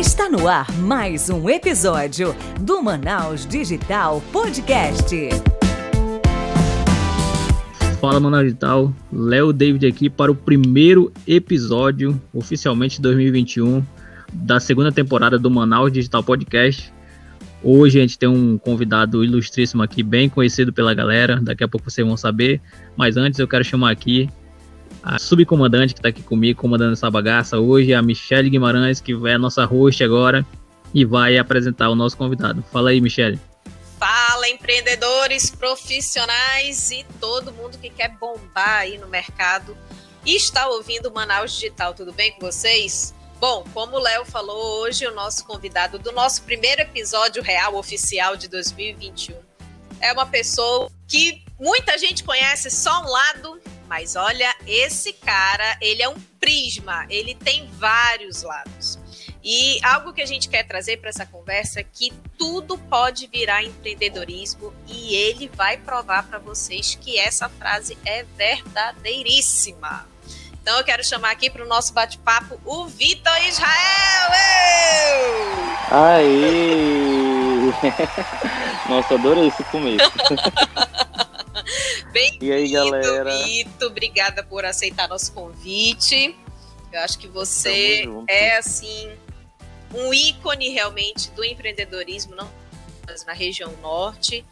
Está no ar mais um episódio do Manaus Digital Podcast. Fala Manaus Digital, Léo David aqui para o primeiro episódio, oficialmente 2021, da segunda temporada do Manaus Digital Podcast. Hoje a gente tem um convidado ilustríssimo aqui, bem conhecido pela galera, daqui a pouco vocês vão saber, mas antes eu quero chamar aqui a subcomandante que está aqui comigo, comandando essa bagaça hoje, a Michelle Guimarães, que é a nossa host agora e vai apresentar o nosso convidado. Fala aí, Michelle. Fala, empreendedores, profissionais e todo mundo que quer bombar aí no mercado e está ouvindo o Manaus Digital. Tudo bem com vocês? Bom, como o Léo falou, hoje o nosso convidado do nosso primeiro episódio real oficial de 2021 é uma pessoa que muita gente conhece só um lado mas olha, esse cara, ele é um prisma, ele tem vários lados. E algo que a gente quer trazer para essa conversa é que tudo pode virar empreendedorismo e ele vai provar para vocês que essa frase é verdadeiríssima. Então eu quero chamar aqui para o nosso bate-papo o Vitor Israel. Aí! Nossa, adorei esse começo. Bem-vindo, Vitor. Obrigada por aceitar nosso convite. Eu acho que você é, assim, um ícone realmente do empreendedorismo, não mas na região norte.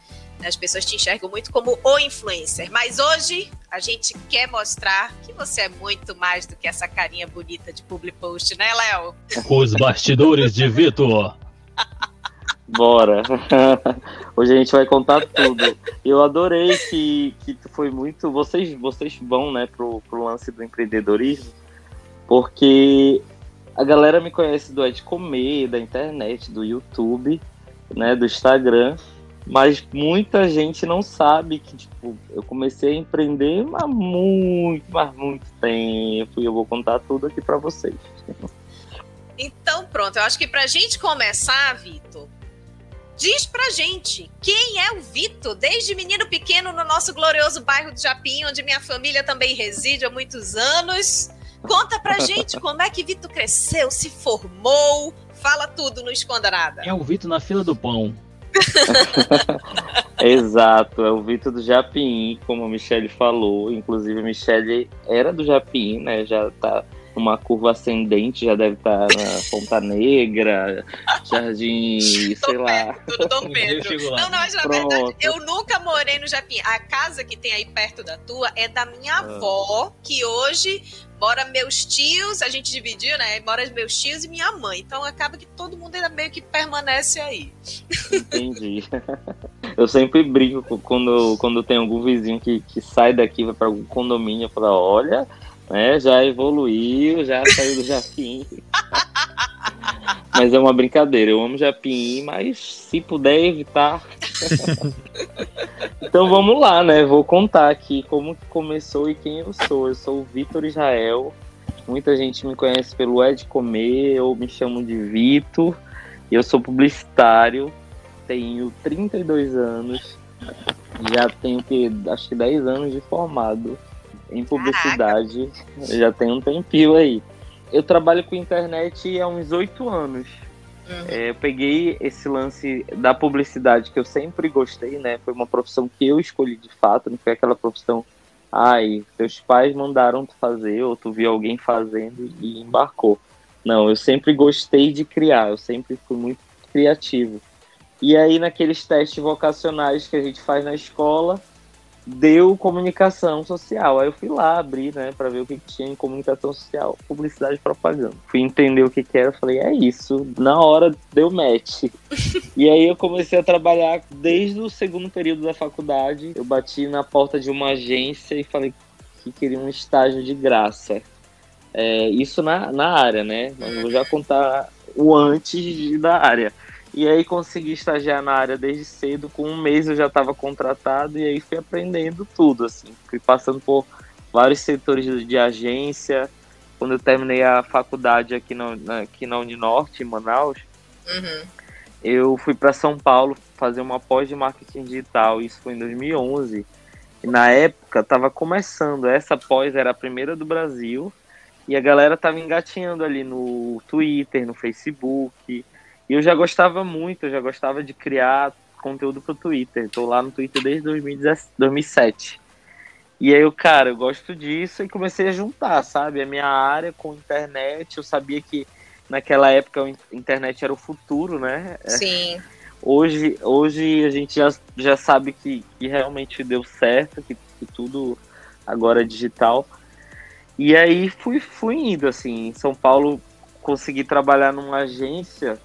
As pessoas te enxergam muito como o influencer. Mas hoje a gente quer mostrar que você é muito mais do que essa carinha bonita de public post, né, Léo? Os bastidores de Vitor. Bora. Hoje a gente vai contar tudo. Eu adorei que, que foi muito. Vocês, vocês vão, né, pro, pro lance do empreendedorismo, porque a galera me conhece do Ed Comer, da internet, do YouTube, né, do Instagram, mas muita gente não sabe que, tipo, eu comecei a empreender há muito, mas muito tempo, e eu vou contar tudo aqui para vocês. Então, pronto, eu acho que pra gente começar, Vitor, Diz pra gente, quem é o Vitor? Desde menino pequeno no nosso glorioso bairro do Japim, onde minha família também reside há muitos anos. Conta pra gente como é que Vitor cresceu, se formou. Fala tudo, não esconda nada. É o Vitor na fila do pão. Exato, é o Vitor do Japim, como a Michelle falou. Inclusive, a Michelle era do Japim, né? Já tá uma curva ascendente, já deve estar tá na Ponta Negra, Jardim, sei lá. Tudo Dom Pedro. Não, não, mas na Pronto. verdade, eu nunca morei no Japim. A casa que tem aí perto da tua é da minha ah. avó, que hoje mora meus tios, a gente dividiu, né? Mora meus tios e minha mãe. Então acaba que todo mundo ainda meio que permanece aí. Entendi. Eu sempre brinco quando, quando tem algum vizinho que, que sai daqui, vai para algum condomínio, falo, olha, né? Já evoluiu, já saiu do Japim. mas é uma brincadeira. Eu amo Japim, mas se puder evitar. então vamos lá, né? Vou contar aqui como que começou e quem eu sou. Eu sou o Vitor Israel. Muita gente me conhece pelo Ed Comer, ou me chamam de Vitor. Eu sou publicitário, tenho 32 anos, já tenho que acho que 10 anos de formado em publicidade Caraca. já tem um tempinho aí. Eu trabalho com internet há uns oito anos. Uhum. É, eu peguei esse lance da publicidade que eu sempre gostei, né? Foi uma profissão que eu escolhi de fato, não foi aquela profissão, ai, teus pais mandaram tu fazer, ou tu viu alguém fazendo e embarcou. Não, eu sempre gostei de criar, eu sempre fui muito criativo. E aí, naqueles testes vocacionais que a gente faz na escola, deu comunicação social. Aí eu fui lá abrir, né, para ver o que, tinha em comunicação social, publicidade e propaganda. Fui entender o que, que era, falei, é isso. Na hora deu match. e aí eu comecei a trabalhar desde o segundo período da faculdade. Eu bati na porta de uma agência e falei que queria um estágio de graça. É, isso na, na área, né? Mas eu vou já contar o antes da área. E aí consegui estagiar na área desde cedo, com um mês eu já estava contratado e aí fui aprendendo tudo, assim. Fui passando por vários setores de agência. Quando eu terminei a faculdade aqui na, aqui na Uninorte, em Manaus, uhum. eu fui para São Paulo fazer uma pós de marketing digital, isso foi em 2011. E na época estava começando, essa pós era a primeira do Brasil, E a galera tava engatinhando ali no Twitter, no Facebook. E eu já gostava muito, eu já gostava de criar conteúdo pro Twitter. Tô lá no Twitter desde 2007. E aí eu, cara, eu gosto disso e comecei a juntar, sabe? A minha área com internet, eu sabia que naquela época a internet era o futuro, né? Sim. Hoje, hoje a gente já, já sabe que, que realmente deu certo, que, que tudo agora é digital. E aí fui, fui indo, assim, em São Paulo consegui trabalhar numa agência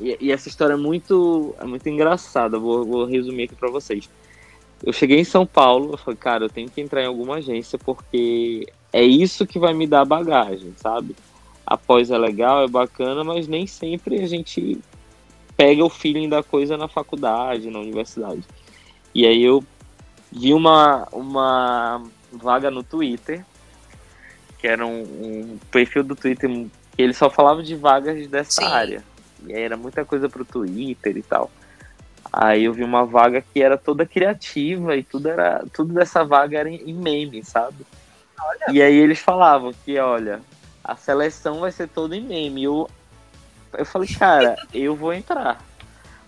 e, e essa história é muito, é muito engraçada, vou, vou resumir aqui para vocês. Eu cheguei em São Paulo, eu falei, cara, eu tenho que entrar em alguma agência porque é isso que vai me dar bagagem, sabe? Após é legal, é bacana, mas nem sempre a gente pega o feeling da coisa na faculdade, na universidade. E aí eu vi uma, uma vaga no Twitter, que era um, um perfil do Twitter que ele só falava de vagas dessa Sim. área. E era muita coisa pro Twitter e tal. Aí eu vi uma vaga que era toda criativa e tudo era tudo dessa vaga era em, meme, sabe? Olha. E aí eles falavam que, olha, a seleção vai ser toda em meme. Eu, eu falei, cara, eu vou entrar.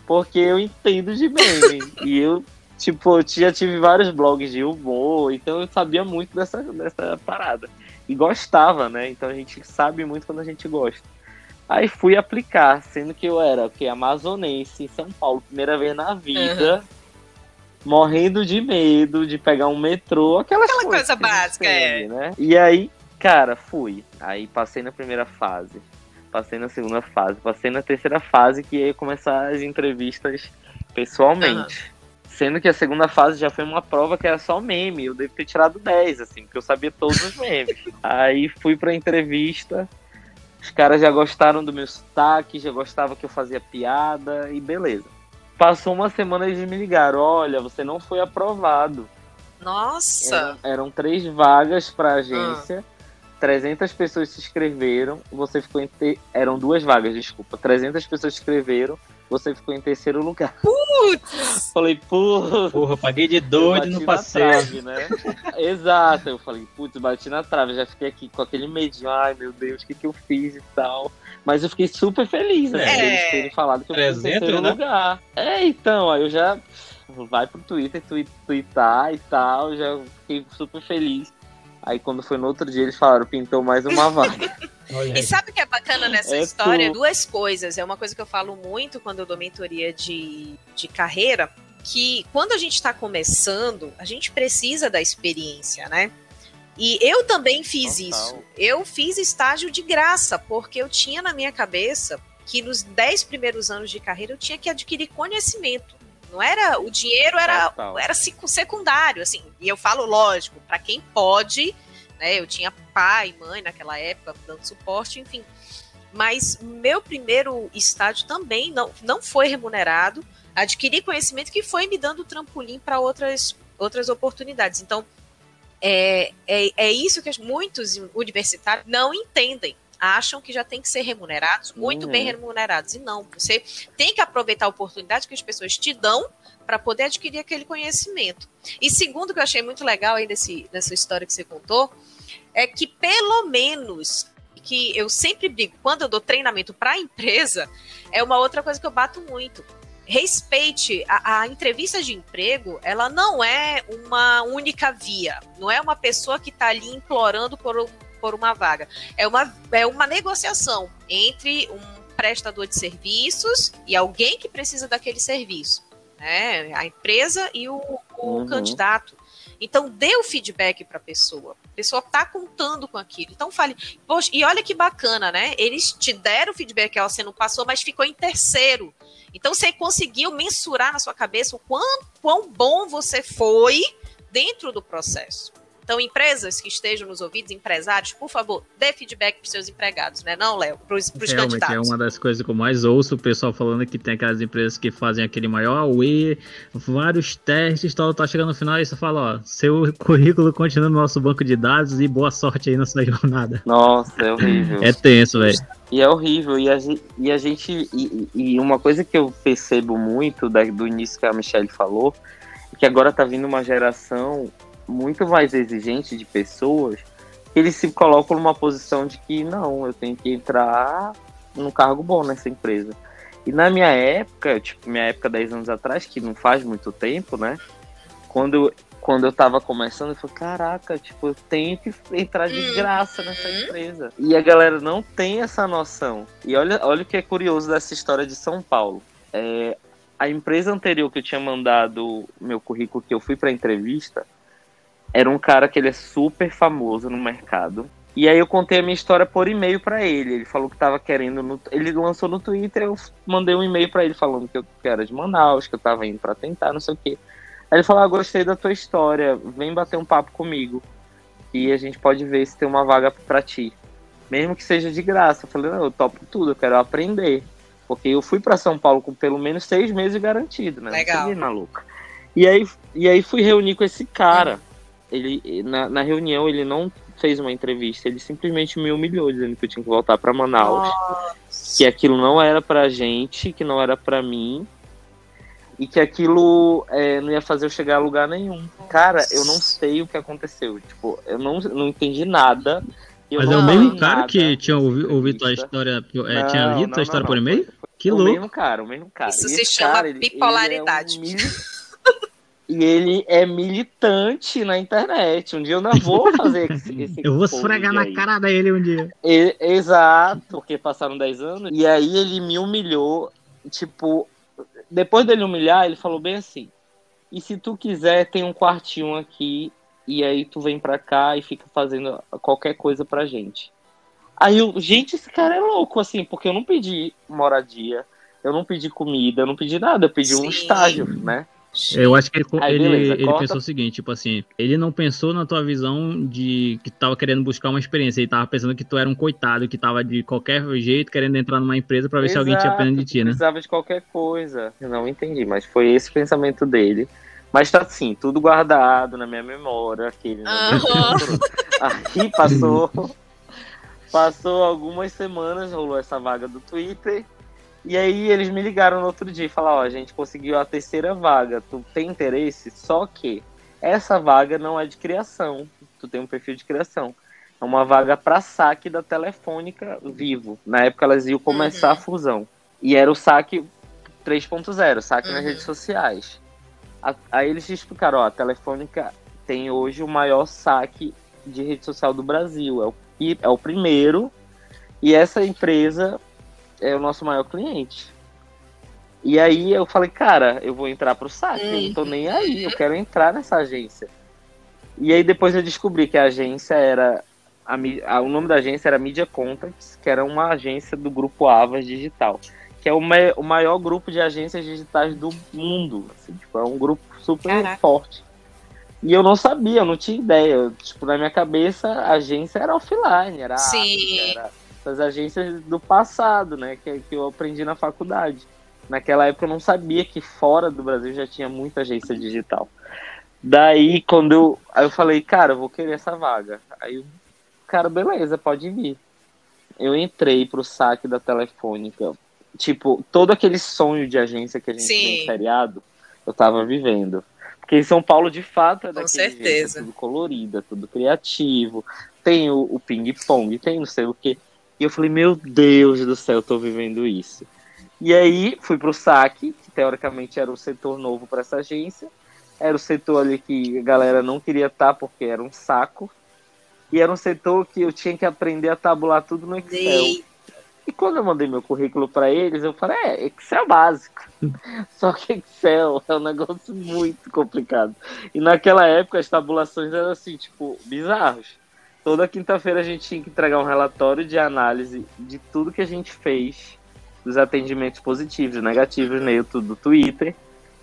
Porque eu entendo de meme. e eu, tipo, eu já tive vários blogs de humor, então eu sabia muito dessa, dessa parada. E gostava, né? Então a gente sabe muito quando a gente gosta. Aí fui aplicar, sendo que eu era que amazonense em São Paulo, primeira vez na vida, uhum. morrendo de medo de pegar um metrô, aquela coisa básica, é. Né? E aí, cara, fui. Aí passei na primeira fase, passei na segunda fase, passei na terceira fase que ia começar as entrevistas pessoalmente. Uhum. Sendo que a segunda fase já foi uma prova que era só meme. Eu devo ter tirado 10, assim, porque eu sabia todos os memes. Aí fui pra entrevista, os caras já gostaram do meu sotaque, já gostavam que eu fazia piada e beleza. Passou uma semana e eles me ligaram: olha, você não foi aprovado. Nossa! Eram, eram três vagas para agência, ah. 300 pessoas se inscreveram, você ficou em. Te... Eram duas vagas, desculpa. 300 pessoas se inscreveram, você ficou em terceiro lugar. Putz! Falei, putz. Porra, paguei de doido no passeio. né? Exato. Eu falei, putz, bati na trave. Já fiquei aqui com aquele medinho. Ai, meu Deus, o que, que eu fiz e tal. Mas eu fiquei super feliz, né? É. Eles terem falado que eu fui em terceiro né? lugar. É, então, aí eu já. Vai pro Twitter, tweetar e tal. Já fiquei super feliz. Aí quando foi no outro dia, eles falaram, pintou mais uma vaga. e sabe o que é bacana nessa é história? Tu... Duas coisas. É uma coisa que eu falo muito quando eu dou mentoria de, de carreira, que quando a gente está começando, a gente precisa da experiência, né? E eu também fiz Total. isso. Eu fiz estágio de graça, porque eu tinha na minha cabeça que nos dez primeiros anos de carreira eu tinha que adquirir conhecimento. Não era o dinheiro era Total. era secundário, assim. E eu falo lógico, para quem pode, né? Eu tinha pai, e mãe naquela época dando suporte, enfim. Mas meu primeiro estágio também não, não foi remunerado. Adquiri conhecimento que foi me dando trampolim para outras outras oportunidades. Então, é, é, é isso que muitos universitários não entendem acham que já tem que ser remunerados, muito uhum. bem remunerados. E não, você tem que aproveitar a oportunidade que as pessoas te dão para poder adquirir aquele conhecimento. E segundo que eu achei muito legal aí desse, dessa história que você contou, é que pelo menos que eu sempre brigo quando eu dou treinamento para a empresa, é uma outra coisa que eu bato muito. Respeite a, a, entrevista de emprego, ela não é uma única via, não é uma pessoa que está ali implorando por por uma vaga. É uma, é uma negociação entre um prestador de serviços e alguém que precisa daquele serviço. Né? A empresa e o, o uhum. candidato. Então, dê o feedback para a pessoa. A pessoa está contando com aquilo. Então, fale. Poxa, e olha que bacana, né? Eles te deram o feedback, ela você não passou, mas ficou em terceiro. Então, você conseguiu mensurar na sua cabeça o quão, quão bom você foi dentro do processo. Então, empresas que estejam nos ouvidos, empresários, por favor, dê feedback para os seus empregados, né? Não, Léo, para os candidatos. É uma das coisas que eu mais ouço o pessoal falando que tem aquelas empresas que fazem aquele maior AUE, vários testes, tal, tá chegando no final e você fala, ó, seu currículo continua no nosso banco de dados e boa sorte aí nessa jornada. Nossa, é horrível. é tenso, velho. E é horrível. E a gente. E, a gente e, e uma coisa que eu percebo muito da, do início que a Michelle falou, é que agora tá vindo uma geração muito mais exigente de pessoas eles se colocam numa posição de que não, eu tenho que entrar num cargo bom nessa empresa. E na minha época, tipo, minha época 10 anos atrás, que não faz muito tempo, né? Quando, quando eu tava começando, eu falei, caraca, tipo, eu tenho que entrar de Uhum. graça nessa empresa. E a galera não tem essa noção. E olha, olha o que é curioso dessa história de São Paulo. É, a empresa anterior que eu tinha mandado meu currículo, que eu fui pra entrevista, era um cara que ele é super famoso no mercado. E aí eu contei a minha história por e-mail pra ele. Ele falou que tava querendo. No... Ele lançou no Twitter, eu mandei um e-mail pra ele falando que eu era de Manaus, que eu tava indo pra tentar, não sei o quê. Aí ele falou: ah, gostei da tua história, vem bater um papo comigo. E a gente pode ver se tem uma vaga pra ti. Mesmo que seja de graça. Eu falei, não, eu topo tudo, eu quero aprender. Porque eu fui pra São Paulo com pelo menos seis meses garantido, né? Legal. Não maluco. E aí, e aí fui reunir com esse cara. Ele, na, na reunião, ele não fez uma entrevista, ele simplesmente me humilhou, dizendo que eu tinha que voltar pra Manaus que aquilo não era pra gente, que não era pra mim, e que aquilo é, não ia fazer eu chegar a lugar nenhum. Cara, eu não sei o que aconteceu. Tipo, eu não, não entendi nada. eu Mas é o mesmo cara nada que tinha ouvido tua entrevista. história, é, Não, tinha lido não, não, história não, por e-mail? Que o louco. mesmo cara, o mesmo cara. Isso E se esse chama cara, ele- ele é um bipolaridade. E ele é militante na internet. Um dia eu não vou fazer esse, esse Eu vou esfregar na aí. cara dele um dia. E- exato, porque passaram 10 anos. E aí ele me humilhou. Tipo, depois dele humilhar, ele falou bem assim: E se tu quiser, tem um quartinho aqui. E aí tu vem pra cá e fica fazendo qualquer coisa pra gente. Aí eu, gente, esse cara é louco, assim, porque eu não pedi moradia, eu não pedi comida, eu não pedi nada, eu pedi Sim. um estágio, né? Eu acho que ele, Aí, ele, beleza, ele pensou o seguinte, tipo assim, ele não pensou na tua visão de que tu tava querendo buscar uma experiência, ele tava pensando que tu era um coitado, que tava de qualquer jeito querendo entrar numa empresa pra ver se alguém tinha Exato, pena de ti, né? Precisava de qualquer coisa. Eu não entendi, mas foi esse o pensamento dele. Mas tá assim, tudo guardado na minha memória. Aquele? Aham. Aí passou. Passou algumas semanas, rolou essa vaga do Twitter. E aí eles me ligaram no outro dia e falaram, ó, a gente conseguiu a terceira vaga. Tu tem interesse? Só que essa vaga não é de criação. Tu tem um perfil de criação. É uma vaga para saque da Telefônica Vivo. Na época elas iam começar Uhum. a fusão. E era o saque 3.0, saque nas Uhum. redes sociais. Aí eles explicaram, ó, a Telefônica tem hoje o maior saque de rede social do Brasil. É o, é o primeiro. E essa empresa é o nosso maior cliente. E aí eu falei, cara, eu vou entrar pro saque, eu não tô nem aí, eu quero entrar nessa agência. E aí depois eu descobri que a agência era. A, a- o nome da agência era Media Contacts, que era uma agência do grupo Avas Digital, que é o, ma- o maior grupo de agências digitais do mundo. assim, tipo, é um grupo super Caraca. forte. E eu não sabia, eu não tinha ideia. Eu, tipo, na minha cabeça, a agência era offline, era Sim. África, era as agências do passado, né? Que, que eu aprendi na faculdade. Naquela época eu não sabia que fora do Brasil já tinha muita agência digital. Daí, quando eu. Aí eu falei, cara, eu vou querer essa vaga. Aí o cara, beleza, pode vir. Eu entrei pro saque da Telefônica. Tipo, todo aquele sonho de agência que a gente Sim. tem em feriado, eu tava vivendo. Porque em São Paulo, de fato, é Com daquele jeito, certeza. é tudo colorido, é tudo criativo. Tem o, o ping-pong, tem não sei o quê. E eu falei, meu Deus do céu, eu tô vivendo isso. E aí fui pro saque, que teoricamente era o setor novo para essa agência. Era o setor ali que a galera não queria estar porque era um saco. E era um setor que eu tinha que aprender a tabular tudo no Excel. Ei, E quando eu mandei meu currículo para eles, eu falei, é, Excel básico. Só que Excel é um negócio muito complicado. E naquela época as tabulações eram assim, tipo, bizarros. Toda quinta-feira a gente tinha que entregar um relatório de análise de tudo que a gente fez, dos atendimentos positivos e negativos neutro do Twitter.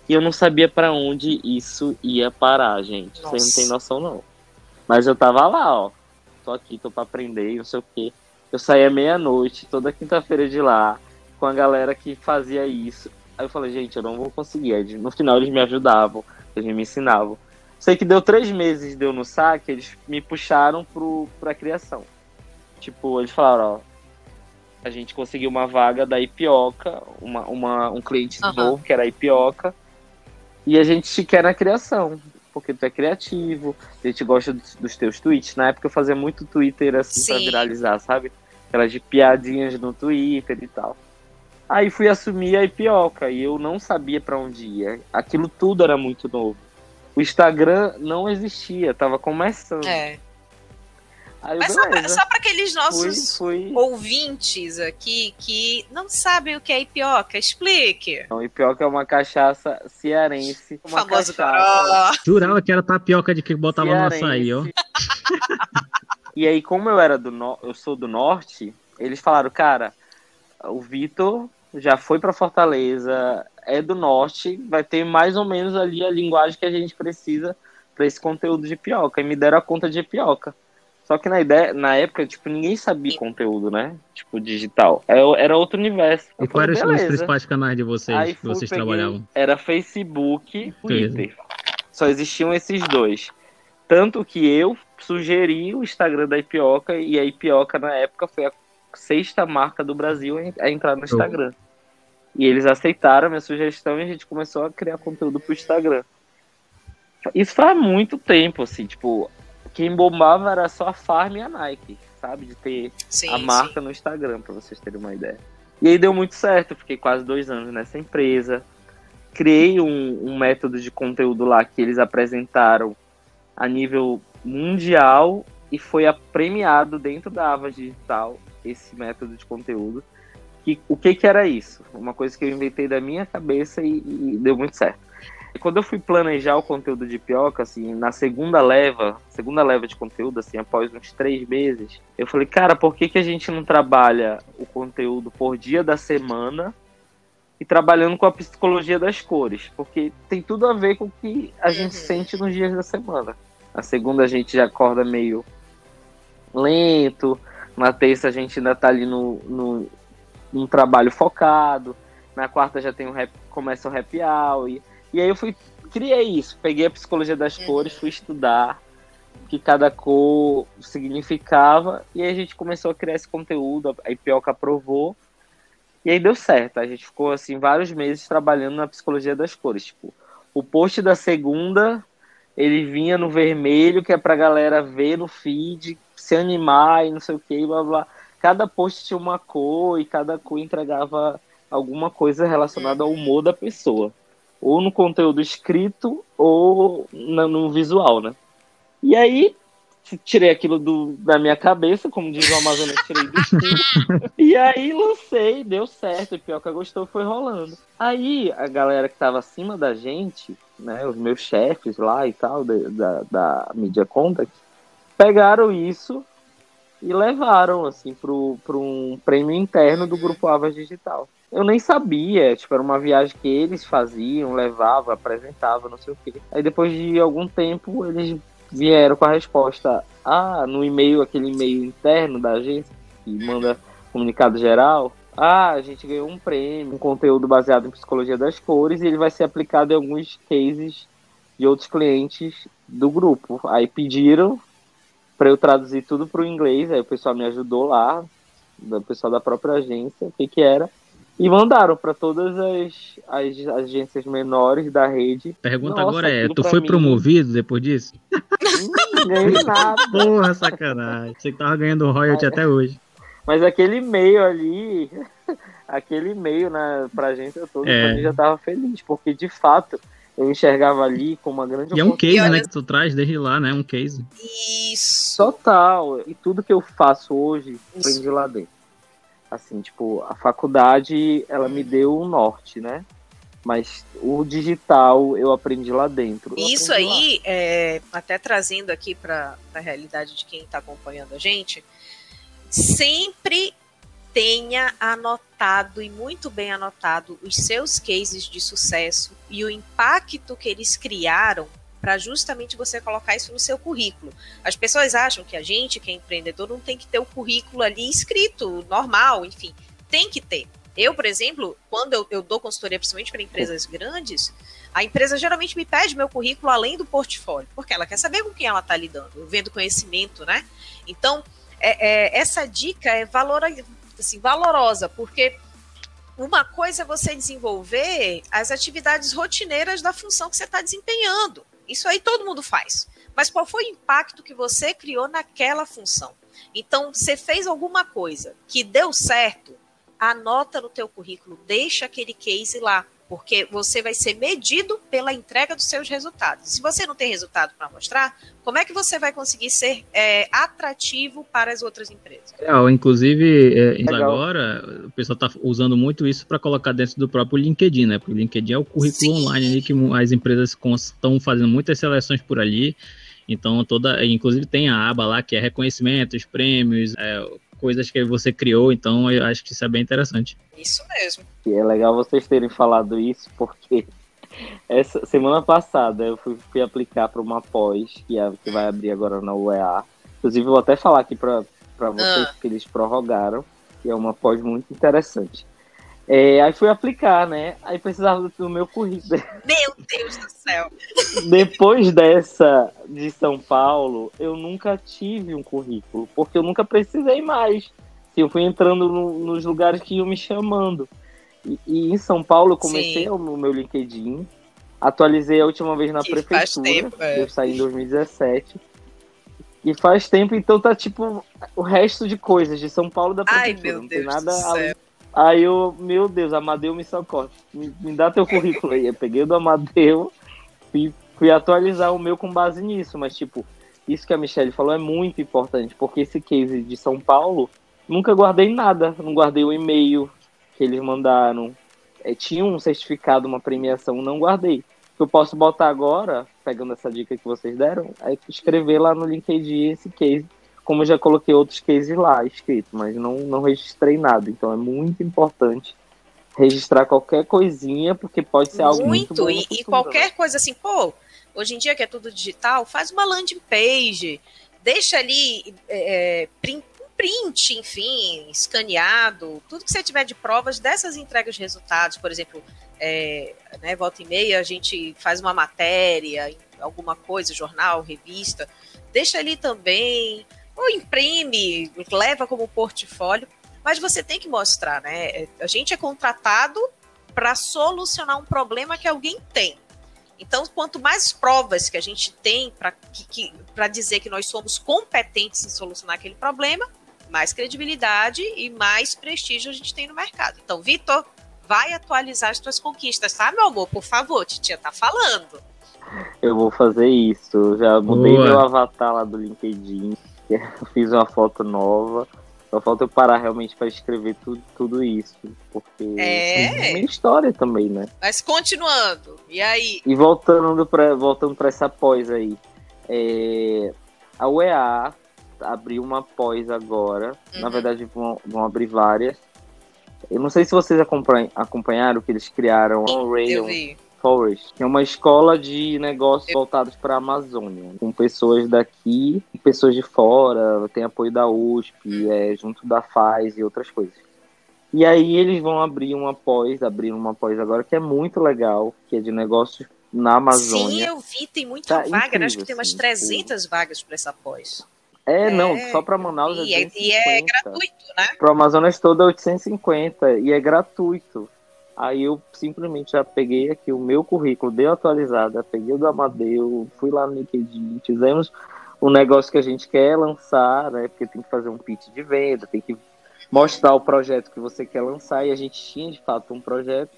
E eu não sabia para onde isso ia parar, gente. Vocês não Nossa. têm noção, não. Mas eu tava lá, ó. Tô aqui, tô pra aprender, não sei o quê. Eu saía meia-noite, toda quinta-feira de lá, com a galera que fazia isso. Aí eu falei, gente, eu não vou conseguir. No final eles me ajudavam, eles me ensinavam. Sei que deu três meses, deu no saque, eles me puxaram pro, pra criação. Tipo, eles falaram, ó, a gente conseguiu uma vaga da Ipioca, uma, uma, um cliente Aham. novo, que era a Ipioca, e a gente te quer na criação. porque tu é criativo, a gente gosta dos, dos teus tweets. Na época eu fazia muito Twitter assim Sim. pra viralizar, sabe? Aquelas de piadinhas no Twitter e tal. Aí fui assumir a Ipioca e eu não sabia para onde ia. Aquilo tudo era muito novo. O Instagram não existia, tava começando. É. Aí, Mas só para aqueles nossos fui, fui... ouvintes aqui que não sabem o que é ipioca, explique. Então, ipioca é uma cachaça cearense. O famoso cachaça... Jurava que era tapioca de que botava cearense. no açaí, ó. e aí, como eu era do no... eu sou do norte, eles falaram, cara, o Vitor já foi para Fortaleza, é do norte, vai ter mais ou menos ali a linguagem que a gente precisa para esse conteúdo de pioca. E me deram a conta de pioca. Só que na ideia, na época, tipo, ninguém sabia conteúdo, né? Tipo, digital. É era outro universo. E quais eram os principais canais de vocês Aí que vocês trabalhavam? Era Facebook e Twitter. Só existiam esses dois. Tanto que eu sugeri o Instagram da Ipioca e a Ipioca na época foi a sexta marca do Brasil a entrar no Instagram. E eles aceitaram a minha sugestão e a gente começou a criar conteúdo pro Instagram. Isso faz muito tempo, assim, tipo, quem bombava era só a Farm e a Nike, sabe? De ter sim, a marca sim. no Instagram, para vocês terem uma ideia. E aí deu muito certo, fiquei quase dois anos nessa empresa. Criei um, um método de conteúdo lá que eles apresentaram a nível mundial e foi premiado dentro da Ava Digital esse método de conteúdo. Que, o que, que era isso? Uma coisa que eu inventei da minha cabeça e, e deu muito certo. Quando eu fui planejar o conteúdo de Pioca, assim, na segunda leva, segunda leva de conteúdo, assim, após uns três meses, eu falei, cara, por que, que a gente não trabalha o conteúdo por dia da semana e trabalhando com a psicologia das cores? Porque tem tudo a ver com o que a gente uhum. sente nos dias da semana. Na segunda a gente já acorda meio lento, na terça a gente ainda tá ali no, no, num trabalho focado, na quarta já tem um rap, começa o happy hour, e aí eu fui, criei isso, peguei a psicologia das uhum. cores, fui estudar o que cada cor significava, e aí a gente começou a criar esse conteúdo, a Ipioca aprovou, e aí deu certo. A gente ficou assim vários meses trabalhando na psicologia das cores. Tipo, o post da segunda, ele vinha no vermelho, que é pra galera ver no feed, se animar e não sei o que, blá blá. Cada post tinha uma cor e cada cor entregava alguma coisa relacionada ao humor da pessoa ou no conteúdo escrito ou no visual, né? E aí tirei aquilo do, da minha cabeça, como diz o Amazonas, tirei do cu. e aí lancei, deu certo, e pior que gostou foi rolando. Aí a galera que tava acima da gente, né, os meus chefes lá e tal, da, da, da Media Contact, pegaram isso e levaram, assim, pro, pro um prêmio interno do Grupo Avas Digital eu nem sabia, tipo, era uma viagem que eles faziam, levavam, apresentavam, não sei o quê. Aí depois de algum tempo eles vieram com a resposta, ah, no e-mail, aquele e-mail interno da agência, que manda comunicado geral, ah, a gente ganhou um prêmio, um conteúdo baseado em psicologia das cores, e ele vai ser aplicado em alguns cases de outros clientes do grupo. Aí pediram para eu traduzir tudo para o inglês, aí o pessoal me ajudou lá, o pessoal da própria agência, o que que era. E mandaram para todas as, as, agências menores da rede. Pergunta Nossa, agora é: tu foi mim... promovido depois disso? Ninguém nada. Porra, sacanagem. Você que tava ganhando royalty é. até hoje. Mas aquele e-mail ali, aquele e-mail na, pra agência toda, é. mim já tava feliz, porque de fato eu enxergava ali como uma grande E é um case, né, que tu traz desde lá, né? Um case. Isso. Total. E tudo que eu faço hoje, aprendi lá dentro. Assim, tipo, a faculdade, ela me deu um norte, né? Mas o digital eu aprendi lá dentro. Isso aí, é, até trazendo aqui para a realidade de quem está acompanhando a gente, sempre tenha anotado e muito bem anotado os seus cases de sucesso e o impacto que eles criaram para justamente você colocar isso no seu currículo. As pessoas acham que a gente, que é empreendedor, não tem que ter o currículo ali escrito, normal, enfim. Tem que ter. Eu, por exemplo, quando eu, eu dou consultoria, principalmente para empresas grandes, a empresa geralmente me pede meu currículo além do portfólio, porque ela quer saber com quem ela está lidando, vendo conhecimento, né? Então, é, é, essa dica é valor, assim, valorosa, porque uma coisa é você desenvolver as atividades rotineiras da função que você está desempenhando. Isso aí todo mundo faz. Mas qual foi o impacto que você criou naquela função? Então, você fez alguma coisa que deu certo, anota no teu currículo, deixa aquele case lá, porque você vai ser medido pela entrega dos seus resultados. Se você não tem resultado para mostrar, como é que você vai conseguir ser é, atrativo para as outras empresas? É, inclusive, é, agora o pessoal está usando muito isso para colocar dentro do próprio LinkedIn, né? Porque o LinkedIn é o currículo Sim. online ali que as empresas estão fazendo muitas seleções por ali. Então, toda, inclusive tem a aba lá que é reconhecimentos, prêmios, é, coisas que você criou, então eu acho que isso é bem interessante. Isso mesmo. E é legal vocês terem falado isso, porque essa semana passada eu fui, fui aplicar para uma pós que, é, que vai abrir agora na UEA. Inclusive, vou até falar aqui para vocês ah. que eles prorrogaram, que é uma pós muito interessante. É, aí fui aplicar, né? Aí precisava do meu currículo. Meu Deus do céu! Depois dessa de São Paulo, eu nunca tive um currículo, porque eu nunca precisei mais. Eu fui entrando no, nos lugares que iam me chamando. E, e em São Paulo eu comecei o meu LinkedIn, atualizei a última vez na que prefeitura. Tempo, é. Eu saí em 2017. E faz tempo, então tá tipo o resto de coisas de São Paulo da prefeitura. Ai, meu não Deus tem nada além Aí eu, meu Deus, Amadeu me socorre. Me, me dá teu currículo aí. Eu peguei do Amadeu e fui atualizar o meu com base nisso. Mas, tipo, isso que a Michelle falou é muito importante, porque esse case de São Paulo, nunca guardei nada. Não guardei o e-mail que eles mandaram. É, tinha um certificado, uma premiação, não guardei. O eu posso botar agora, pegando essa dica que vocês deram, é escrever lá no LinkedIn esse case como eu já coloquei outros cases lá escrito, mas não, não registrei nada. Então é muito importante registrar qualquer coisinha, porque pode ser algo muito, muito. E, e qualquer coisa assim, pô, hoje em dia que é tudo digital, faz uma landing page, deixa ali é, print, print, enfim, escaneado, tudo que você tiver de provas dessas entregas de resultados, por exemplo, é, né, volta e meia a gente faz uma matéria, alguma coisa, jornal, revista, deixa ali também, ou imprime, leva como portfólio, mas você tem que mostrar, né? A gente é contratado para solucionar um problema que alguém tem. Então, quanto mais provas que a gente tem para dizer que nós somos competentes em solucionar aquele problema, mais credibilidade e mais prestígio a gente tem no mercado. Então, Vitor, vai atualizar as suas conquistas, tá, meu amor? Por favor, titia tá falando. Eu vou fazer isso. Já mudei Boa. meu avatar lá do LinkedIn. fiz uma foto nova. Só falta eu parar realmente para escrever tudo, tudo isso. Porque é. é minha história também, né? Mas continuando, e aí? E voltando para voltando essa pós aí. É, a UEA abriu uma pós agora. Uhum. Na verdade, vão, vão abrir várias. Eu não sei se vocês acompanharam que eles criaram o Rayon Forest, que é uma escola de negócios voltados para a Amazônia, com pessoas daqui e pessoas de fora, tem apoio da USP, é, junto da FAS e outras coisas. E aí eles vão abrir uma pós, abrir uma pós agora que é muito legal, que é de negócios na Amazônia. Sim, eu vi, tem muita tá vaga, incrível, acho que tem umas 300 assim, vagas para essa pós. É, é, não, só para Manaus e é, e é gratuito, né? Para o Amazonas todo é 850 e é gratuito. Aí eu simplesmente já peguei aqui o meu currículo, dei atualizada, peguei o do Amadeu, fui lá no LinkedIn, fizemos um negócio que a gente quer lançar, né? Porque tem que fazer um pitch de venda, tem que mostrar o projeto que você quer lançar, e a gente tinha de fato um projeto.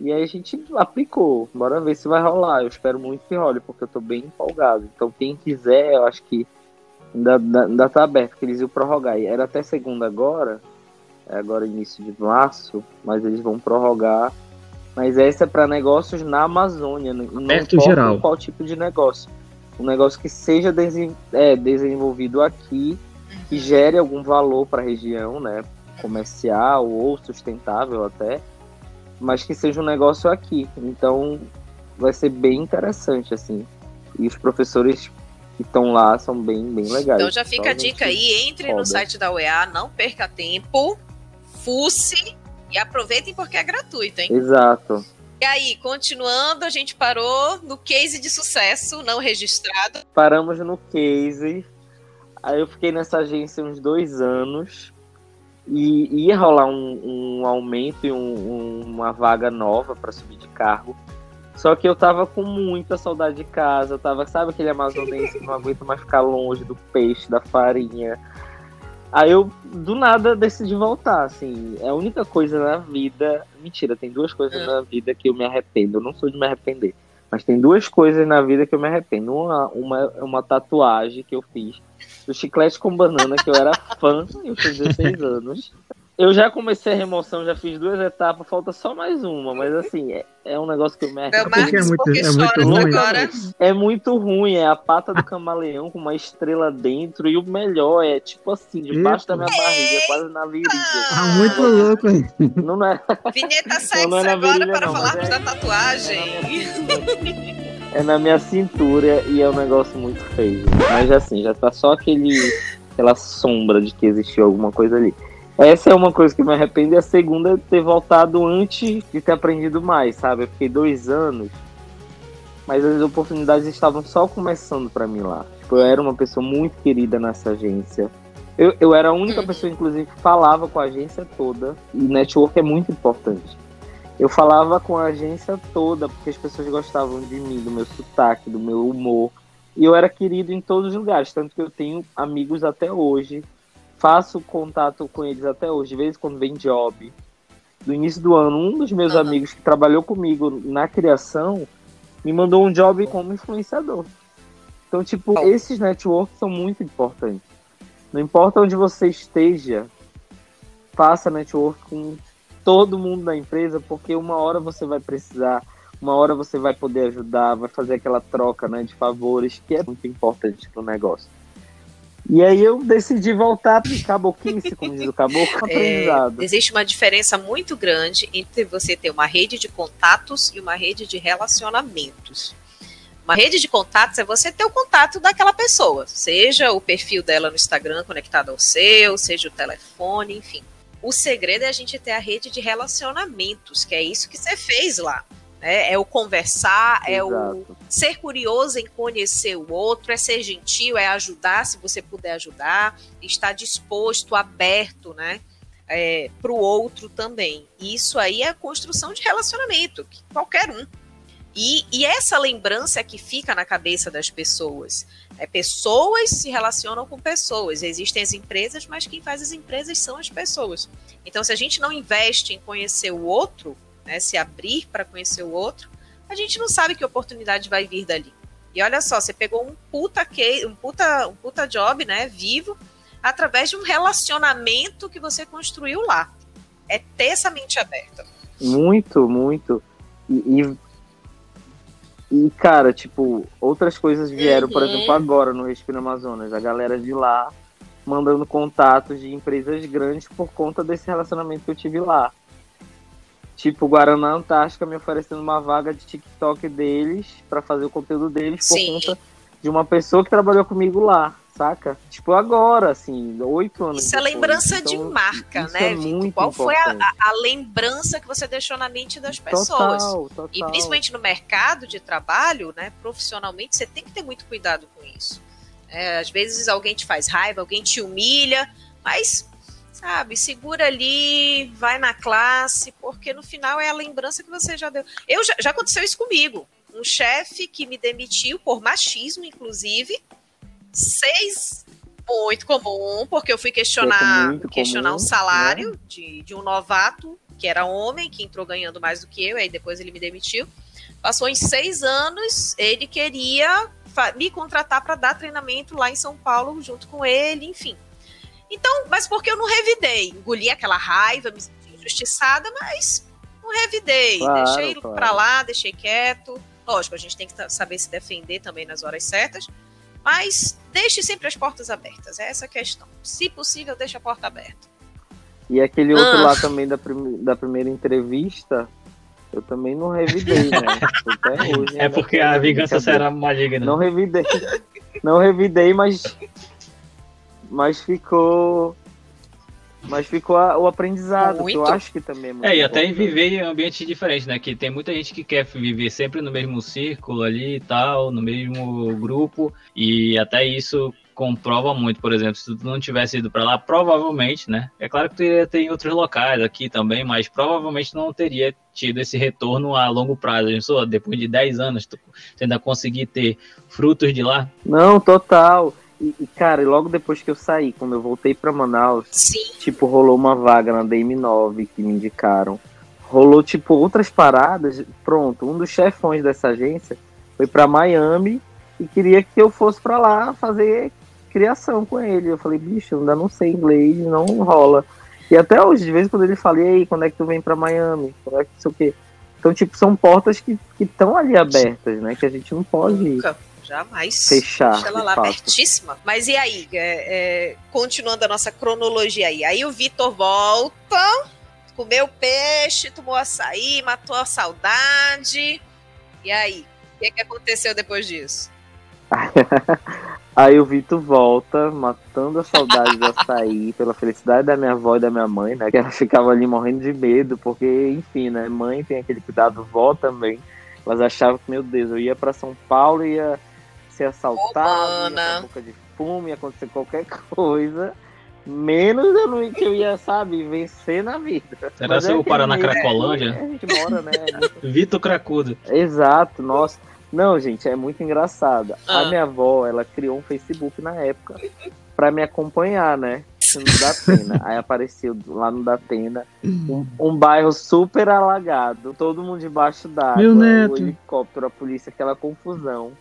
E aí a gente aplicou. Bora ver se vai rolar. Eu espero muito que role, porque eu tô bem empolgado. Então quem quiser, eu acho que ainda, ainda tá aberto, porque eles iam prorrogar. E era até segunda agora, agora início de março, mas eles vão prorrogar. Mas essa é para negócios na Amazônia, não Aberto geral. qual tipo de negócio. Um negócio que seja é, desenvolvido aqui, que gere algum valor para a região, né? Comercial ou sustentável até, mas que seja um negócio aqui. Então vai ser bem interessante, assim. E os professores que estão lá são bem, bem legais. Então já fica a dica aí, entre no site da UEA, não perca tempo, fuce e aproveitem porque é gratuito, hein? Exato. E aí, continuando, a gente parou no case de sucesso não registrado. Paramos no case. Aí eu fiquei nessa agência uns dois anos. E ia rolar um, um aumento e um, uma vaga nova para subir de cargo. Só que eu tava com muita saudade de casa. Eu tava, sabe aquele amazonense que não aguenta mais ficar longe do peixe, da farinha. Aí eu, do nada, decidi voltar, assim. É a única coisa na vida. Mentira, tem duas coisas Hum. na vida que eu me arrependo. Eu não sou de me arrepender. Mas tem duas coisas na vida que eu me arrependo. Uma, uma é uma tatuagem que eu fiz do chiclete com banana, que eu era fã, eu tinha 16 anos. Eu já comecei a remoção, já fiz duas etapas, falta só mais uma, mas assim, é, é um negócio que eu me arrependo. é Marcos, muito- é muito ruim. agora? É muito ruim, é a pata do camaleão com uma estrela dentro, e o melhor é tipo assim, debaixo Eita. da minha barriga, quase na virilha. Tá muito louco, hein? Não é, Vinheta sexy não é na agora virilha, para não, falarmos é- da tatuagem. é na minha cintura e é um negócio muito feio. Mas assim, já tá só aquele, aquela sombra de que existiu alguma coisa ali. Essa é uma coisa que me arrependo, e a segunda é ter voltado antes de ter aprendido mais, sabe? Eu fiquei dois anos, mas as oportunidades estavam só começando pra mim lá. Tipo, eu era uma pessoa muito querida nessa agência. Eu, eu era a única Uhum. pessoa, inclusive, que falava com a agência toda. E network é muito importante. Eu falava com a agência toda, porque as pessoas gostavam de mim, do meu sotaque, do meu humor. E eu era querido em todos os lugares, tanto que eu tenho amigos até hoje. Faço contato com eles até hoje, de vez em quando vem job. Do início do ano, um dos meus Aham. amigos que trabalhou comigo na criação me mandou um job como influenciador. Então, tipo, esses networks são muito importantes. Não importa onde você esteja, faça network com todo mundo da empresa, porque uma hora você vai precisar, uma hora você vai poder ajudar, vai fazer aquela troca né, de favores, que é muito importante pro negócio. E aí eu decidi voltar para caboquice, como diz o caboclo, É, aprendizado. existe uma diferença muito grande entre você ter uma rede de contatos e uma rede de relacionamentos. Uma rede de contatos é você ter o contato daquela pessoa, seja o perfil dela no Instagram conectado ao seu, seja o telefone, enfim. O segredo é a gente ter a rede de relacionamentos, que é isso que você fez lá. Né? É o conversar, é o Exato. ser curioso em conhecer o outro, é ser gentil, é ajudar se você puder ajudar, estar disposto, aberto, né? para o outro também. Isso aí é a construção de relacionamento, que qualquer um. E, e essa lembrança é que fica na cabeça das pessoas. É, pessoas se relacionam com pessoas. Existem as empresas, mas quem faz as empresas são as pessoas. Então, se a gente não investe em conhecer o outro, né, se abrir para conhecer o outro, a gente não sabe que oportunidade vai vir dali. E olha só, você pegou um puta, case, um puta, um puta job, né, vivo, através de um relacionamento que você construiu lá. É ter essa mente aberta. Muito, muito. E, e, e, cara, tipo, outras coisas vieram, por Uhum. exemplo, agora no Respiro Amazonas. A galera de lá mandando contatos de empresas grandes por conta desse relacionamento que eu tive lá. Tipo, Guaraná Antártica me oferecendo uma vaga de TikTok deles pra fazer o conteúdo deles por Sim. conta de uma pessoa que trabalhou comigo lá, saca? Tipo, agora, assim, oito anos. Isso é depois. lembrança de Então, marca, isso né, é Vitor? Qual foi a, importante. a- a lembrança que você deixou na mente das pessoas? Total, total. E principalmente no mercado de trabalho, né, profissionalmente, você tem que ter muito cuidado com isso. É, às vezes alguém te faz raiva, alguém te humilha, mas, sabe, segura ali, vai na classe, porque no final é a lembrança que você já deu. Eu já, já aconteceu isso comigo. Um chefe que me demitiu por machismo, inclusive, seis muito comum, porque eu fui questionar, muito questionar comum, o salário de, de um novato que era homem, que entrou ganhando mais do que eu, aí depois ele me demitiu. Passou em seis anos, ele queria me contratar para dar treinamento lá em São Paulo junto com ele, enfim. Então, mas porque eu não revidei? Engoli aquela raiva, me senti injustiçada, mas não revidei. Claro, deixei claro. pra lá, deixei quieto. Lógico, a gente tem que saber se defender também nas horas certas, mas deixe sempre as portas abertas. É essa a questão. Se possível, deixe a porta aberta. E aquele outro Ah. lá também da, prime- da primeira entrevista, eu também não revidei, né? Até hoje. É ainda porque a vingança será maligna. Não revidei. Não revidei, mas. Mas ficou. Mas ficou a- o aprendizado, que eu Muito. acho que também é muito É, e até em viver em ambientes diferentes, né? Que tem muita gente que quer viver sempre no mesmo círculo ali e tal, no mesmo grupo, e até isso comprova muito. Por exemplo, se tu não tivesse ido pra lá, provavelmente, né? É claro que tu ia ter em outros locais aqui também, mas provavelmente não teria tido esse retorno a longo prazo. Só depois de 10 anos, tu, ainda conseguir ter frutos de lá? Não, total. E, e, cara, logo depois que eu saí, quando eu voltei para Manaus, Sim. tipo, rolou uma vaga na DM9 que me indicaram. Rolou, tipo, outras paradas. Pronto, um dos chefões dessa agência foi para Miami e queria que eu fosse para lá fazer criação com ele. Eu falei, bicho, ainda não sei inglês, não rola. E até hoje, de vez em quando ele fala, e aí, quando é que tu vem para Miami? Quando é que sei o quê? Então, tipo, são portas que estão ali abertas, né? Que a gente não pode Nunca, jamais. fechar. Deixa ela lá fato. abertíssima. Mas e aí? É, é, continuando a nossa cronologia aí. Aí o Vitor volta, comeu peixe, tomou açaí, matou a saudade. E aí? O que, que aconteceu depois disso? Aí o Vitor volta, matando a saudade do açaí, pela felicidade da minha avó e da minha mãe, né? Que ela ficava ali morrendo de medo, porque, enfim, né? Mãe tem aquele cuidado, vó também. Elas achavam que, meu Deus, eu ia para São Paulo, ia ser assaltado, ia boca de fumo, ia acontecer qualquer coisa. Menos eu não ia, que eu ia, sabe, vencer na vida. Será é eu parar na aquele- Cracolândia? A gente mora, né? Vitor Cracudo. Exato, nossa. Não, gente, é muito engraçado. Ah. A minha avó, ela criou um Facebook na época pra me acompanhar, né? No Datena. Aí apareceu lá no Datena um, um bairro super alagado, todo mundo debaixo d'água, o helicóptero, a polícia, aquela confusão.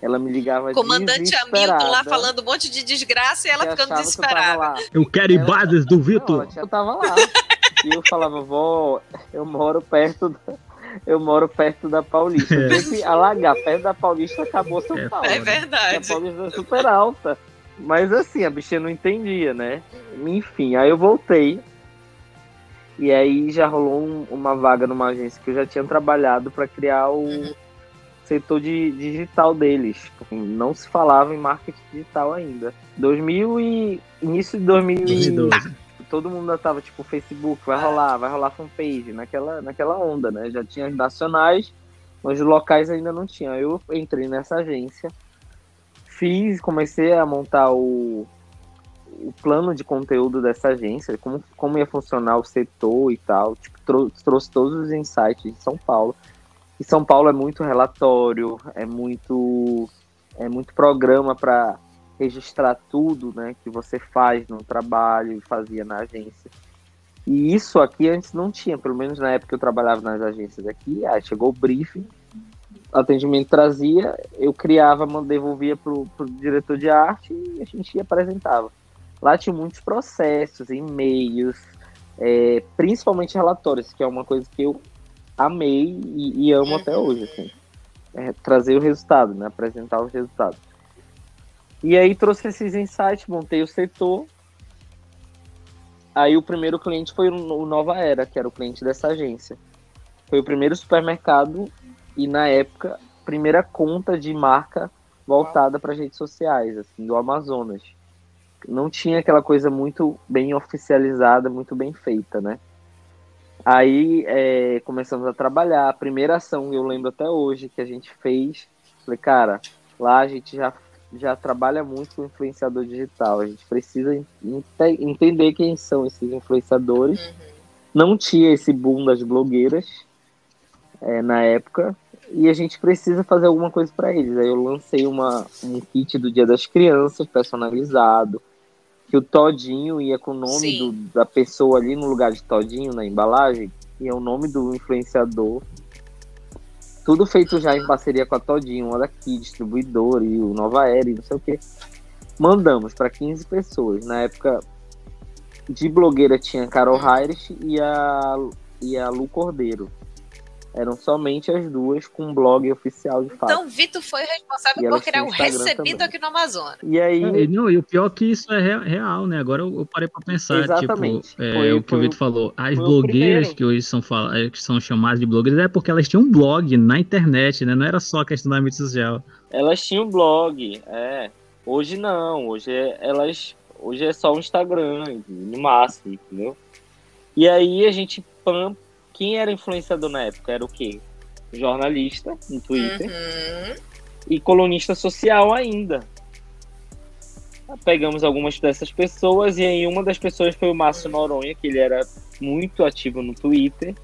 Ela me ligava Comandante Hamilton lá desesperada, falando um monte de desgraça e ela ficando achava que eu desesperada. Eu quero Ela- imagens do Vitor. eu tava lá. E eu falava, vó, eu moro perto da, eu moro perto da Paulista. É. Sempre alagar, perto da Paulista acabou São É Paulo. É né? Verdade. A Paulista é super alta. Mas assim, a bichinha não entendia, né? Enfim, aí eu voltei. E aí já rolou um- uma vaga numa agência que eu já tinha trabalhado para criar o Uhum. Setor de digital deles. Não se falava em marketing digital ainda. 2000 e início de 2000 e 2012. todo mundo ainda tava tipo Facebook, vai rolar, vai rolar fanpage, naquela, naquela onda, né? Já tinha as nacionais, mas os locais ainda não tinha. Eu entrei nessa agência, fiz, comecei a montar o, o plano de conteúdo dessa agência, como, como ia funcionar o setor e tal. Tipo, trou- trouxe todos os insights de São Paulo. E São Paulo é muito relatório, é muito, é muito programa para registrar tudo, né, que você faz no trabalho e fazia na agência. E isso aqui antes não tinha, pelo menos na época que eu trabalhava nas agências aqui, aí chegou o briefing, o atendimento trazia, eu criava, devolvia pro, pro diretor de arte e a gente apresentava. Lá tinha muitos processos, e-mails, é, principalmente relatórios, que é uma coisa que eu amei e, e amo até hoje, assim. É, trazer o resultado, né, apresentar os resultados. E aí trouxe esses insights, montei o setor. Aí o primeiro cliente foi o Nova Era, que era o cliente dessa agência. Foi o primeiro supermercado e na época primeira conta de marca voltada para redes sociais, assim, do Amazonas. Não tinha aquela coisa muito bem oficializada, muito bem feita, né? Aí é, começamos a trabalhar. A primeira ação, eu lembro até hoje, que a gente fez. Falei, cara, lá a gente já já trabalha muito com influenciador digital. A gente precisa ente- entender quem são esses influenciadores. Uhum. Não tinha esse boom das blogueiras é, na época. E a gente precisa fazer alguma coisa para eles. Aí eu lancei uma, um kit do Dia das Crianças personalizado. Que o Todinho ia com o nome do- da pessoa ali no lugar de Todinho na embalagem. E é o nome do influenciador. Tudo feito já em parceria com a Todinho, uma daqui, distribuidor e o Nova Era e não sei o que. Mandamos para 15 pessoas. Na época de blogueira tinha a Carol Heirich e a, e a Lu Cordeiro. Eram somente as duas com um blog oficial de fato. Então, Vitor foi responsável E por criar o recebido também. aqui no Amazonas. E aí, É, e não, e o pior é que isso é re- real, né? Agora eu, eu parei pra pensar, Exatamente. tipo, é, Foi- o que foi o Vitor falou. As blogueiras que hoje são, fal- é, que são chamadas de blogueiras é porque elas tinham um blog na internet, né? Não era só questão da mídia social. elas tinham blog, é. Hoje não, hoje é, elas hoje é só o Instagram, no máximo, entendeu? E aí a gente pam, quem era influenciador na época era o quê? Jornalista no Twitter Uhum. e colunista social ainda. Pegamos algumas dessas pessoas e aí uma das pessoas foi o Márcio Noronha, que ele era muito ativo no Twitter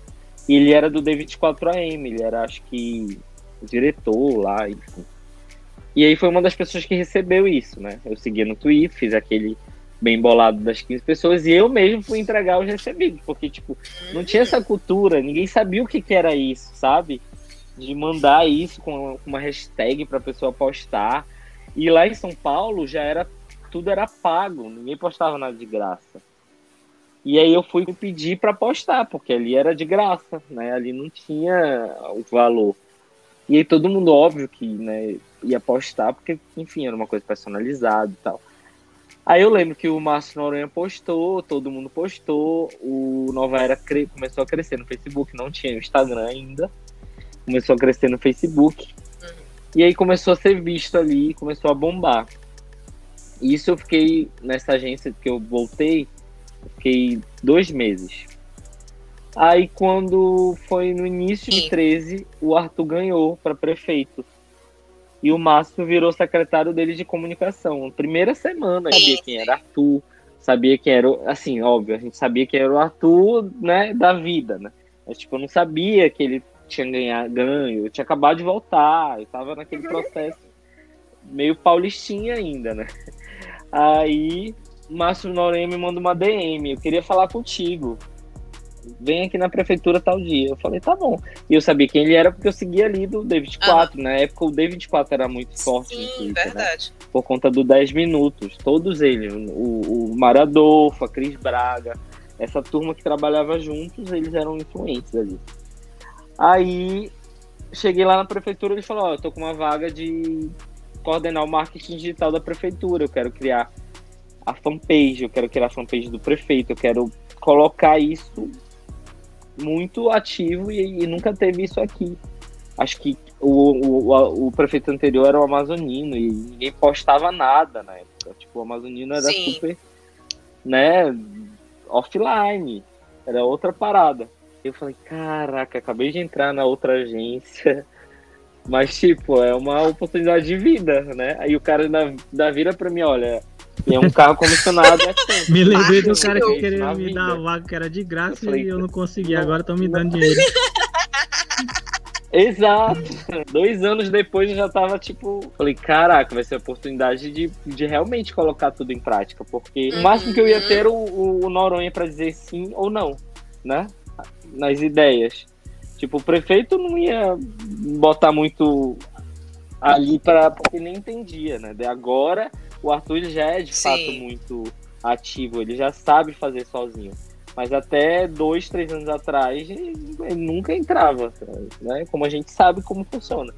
E ele era do D24AM, ele era, acho que, diretor lá, enfim. E aí foi uma das pessoas que recebeu isso, né? Eu segui no Twitter, fiz aquele bem bolado das 15 pessoas e eu mesmo fui entregar os recebidos, porque, tipo, não tinha essa cultura, ninguém sabia o que, que era isso, sabe? De mandar isso com uma hashtag pra pessoa postar. E lá em São Paulo já era, tudo era pago, ninguém postava nada de graça. E aí eu fui pedir para postar, porque ali era de graça, né? Ali não tinha o valor. E aí todo mundo, óbvio, que né, ia postar, porque, enfim, era uma coisa personalizada e tal. Aí eu lembro que o Márcio Noronha postou, todo mundo postou, o Nova Era começou a crescer no Facebook, não tinha o Instagram ainda, começou a crescer no Facebook, e aí começou a ser visto ali, começou a bombar. E isso eu fiquei nessa agência que eu voltei, eu fiquei dois meses. Aí quando foi no início de 13, o Arthur ganhou para prefeito e o Márcio virou secretário dele de comunicação. Primeira semana, sabia quem era Arthur, sabia quem era, assim, óbvio, a gente sabia que era o Arthur, né, da vida, né? Mas, tipo, eu não sabia que ele tinha ganhar, ganho, eu tinha acabado de voltar, eu tava naquele processo meio paulistinha ainda, né? Aí, Márcio Noronha me manda uma DM, eu queria falar contigo vem aqui na prefeitura tal dia. Eu falei, tá bom. E eu sabia quem ele era porque eu seguia ali do David 4. Na época o David 4 era muito forte. Sim, Twitter, né? verdade. Né? Por conta do 10 minutos. Todos eles. O, o Maradolfo, a Cris Braga. Essa turma que trabalhava juntos, eles eram influentes ali. Aí cheguei lá na prefeitura e ele falou, ó, oh, eu tô com uma vaga de coordenar o marketing digital da prefeitura. Eu quero criar a fanpage, eu quero criar a fanpage do prefeito, eu quero colocar isso muito ativo e, e, nunca teve isso aqui. Acho que o, o, o, prefeito anterior era o amazonino e ninguém postava nada na época. Tipo, o amazonino era Sim. super, né, offline. Era outra parada. Eu falei, caraca, acabei de entrar na outra agência. Mas, tipo, é uma oportunidade de vida, né? Aí o cara da, da vira pra mim, olha, e é um carro comissionado é assim. Me lembrei do cara que queria me dar a vaga que era de graça falei, e eu não consegui. Agora estão me dando dinheiro. Exato. Dois anos depois eu já tava tipo. Falei, caraca, vai ser a oportunidade de, de realmente colocar tudo em prática. Porque uhum. o máximo que eu ia ter o, o, o Noronha para dizer sim ou não, né? Nas ideias. Tipo, o prefeito não ia botar muito ali para porque nem entendia, né? De agora o Arthur já é de Sim. fato muito ativo, ele já sabe fazer sozinho. Mas até dois, três anos atrás, ele nunca entrava, né? Como a gente sabe como funciona.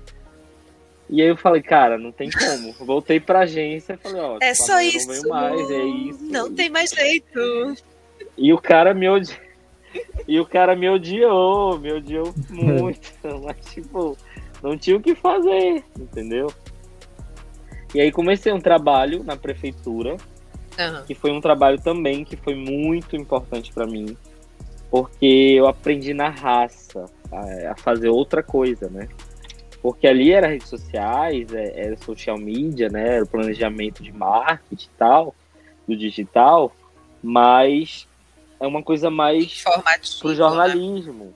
E aí eu falei, cara, não tem como. Voltei pra agência e falei, ó, é só isso. Não mais, é isso. Não tem mais jeito. E o cara me odiou. E o cara me odiou, me odiou muito. Mas, tipo, não tinha o que fazer, entendeu? E aí comecei um trabalho na prefeitura, uhum. que foi um trabalho também que foi muito importante para mim, porque eu aprendi na raça a, a, fazer outra coisa, né? Porque ali era redes sociais, é, era social media, né? Era o planejamento de marketing e tal, do digital, mas é uma coisa mais pro né? jornalismo. Né?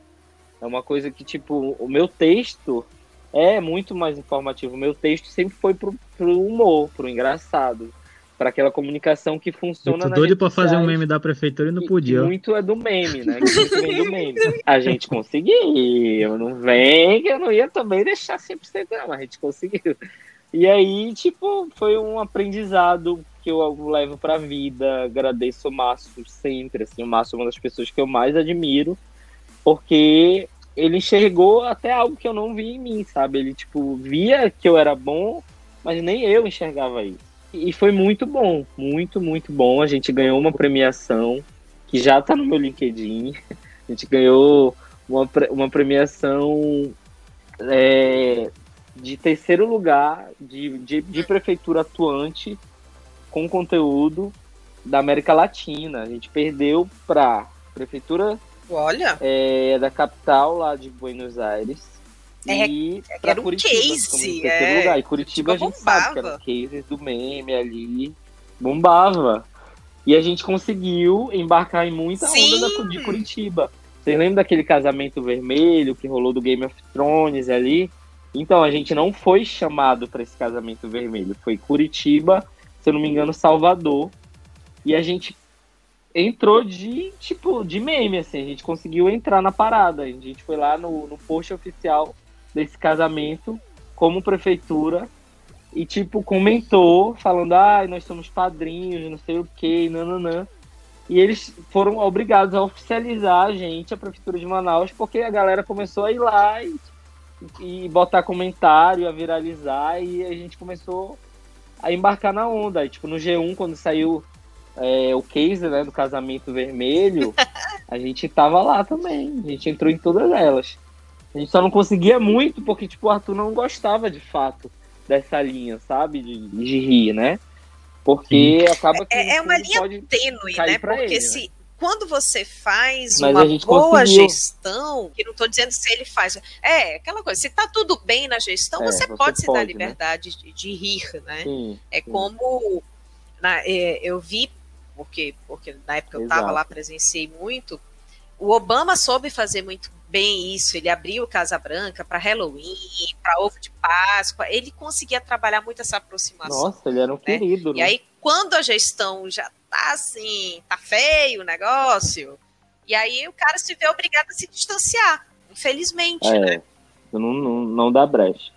É uma coisa que, tipo, o meu texto é muito mais informativo. O meu texto sempre foi pro, pro humor, pro engraçado. para aquela comunicação que funciona Muito doido para fazer um meme da prefeitura e não podia. muito é do meme, né? muito vem do meme. A gente conseguiu. Não vem que eu não ia também deixar 100% não, a gente conseguiu. E aí, tipo, foi um aprendizado que eu levo pra vida. Agradeço o Márcio sempre, assim. O Márcio é uma das pessoas que eu mais admiro, porque ele enxergou até algo que eu não vi em mim, sabe? Ele, tipo, via que eu era bom, mas nem eu enxergava isso. E foi muito bom, muito, muito bom. A gente ganhou uma premiação que já tá no meu LinkedIn. A gente ganhou uma, uma premiação é, de terceiro lugar de, de, de prefeitura atuante com conteúdo da América Latina. A gente perdeu para prefeitura Olha. É da capital lá de Buenos Aires. É, e é, era um Curitiba, case. É. Lugar. E Curitiba a gente bombava. sabe que era cases do meme ali. Bombava. E a gente conseguiu embarcar em muita Sim. onda de Curitiba. Você lembra daquele casamento vermelho que rolou do Game of Thrones ali? Então, a gente não foi chamado para esse casamento vermelho. Foi Curitiba, se eu não me engano, Salvador. E a gente entrou de, tipo, de meme, assim. A gente conseguiu entrar na parada. A gente foi lá no, no post oficial desse casamento, como prefeitura, e, tipo, comentou, falando, ah, nós somos padrinhos, não sei o que, nananã. E eles foram obrigados a oficializar a gente, a Prefeitura de Manaus, porque a galera começou a ir lá e, e botar comentário, a viralizar, e a gente começou a embarcar na onda. E, tipo, no G1, quando saiu é, o case né, do casamento vermelho, a gente tava lá também. A gente entrou em todas elas. A gente só não conseguia muito porque, tipo, o Arthur não gostava de fato dessa linha, sabe? De, de rir, né? Porque Sim. acaba que. É, é uma linha tênue, né? Porque ele, se. Né? Quando você faz Mas uma boa conseguiu. gestão, que não estou dizendo se ele faz. É, aquela coisa, se está tudo bem na gestão, é, você, você, pode se dar né? liberdade né? de, de, rir, né? Sim, é sim. como. Na, é, eu vi, porque, porque na época eu estava lá, presenciei muito. O Obama soube fazer muito bem isso. Ele abriu Casa Branca para Halloween, para ovo de Páscoa. Ele conseguia trabalhar muito essa aproximação. Nossa, ele era um né? querido. Né? E aí, quando a gestão já tá assim, tá feio o negócio, e aí o cara se vê obrigado a se distanciar, infelizmente, é, né? Não, não, não dá brecha.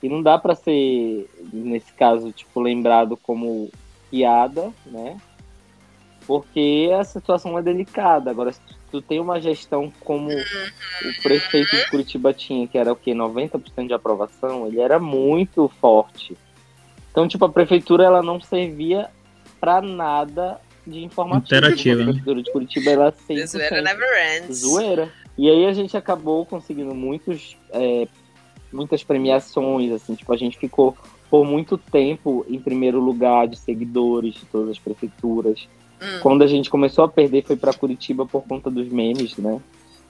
E não dá para ser, nesse caso, tipo, lembrado como piada, né? Porque a situação é delicada. Agora, se tu tem uma gestão como o prefeito de Curitiba tinha, que era o quê? 90% de aprovação, ele era muito forte. Então, tipo, a prefeitura ela não servia para nada de informativo. Interativa. A né? prefeitura de Curitiba era 100% zoeira never ends. Zoeira. E aí a gente acabou conseguindo muitos, é, muitas premiações, assim, tipo, a gente ficou por muito tempo em primeiro lugar de seguidores de todas as prefeituras. Hum. Quando a gente começou a perder foi para Curitiba por conta dos memes, né?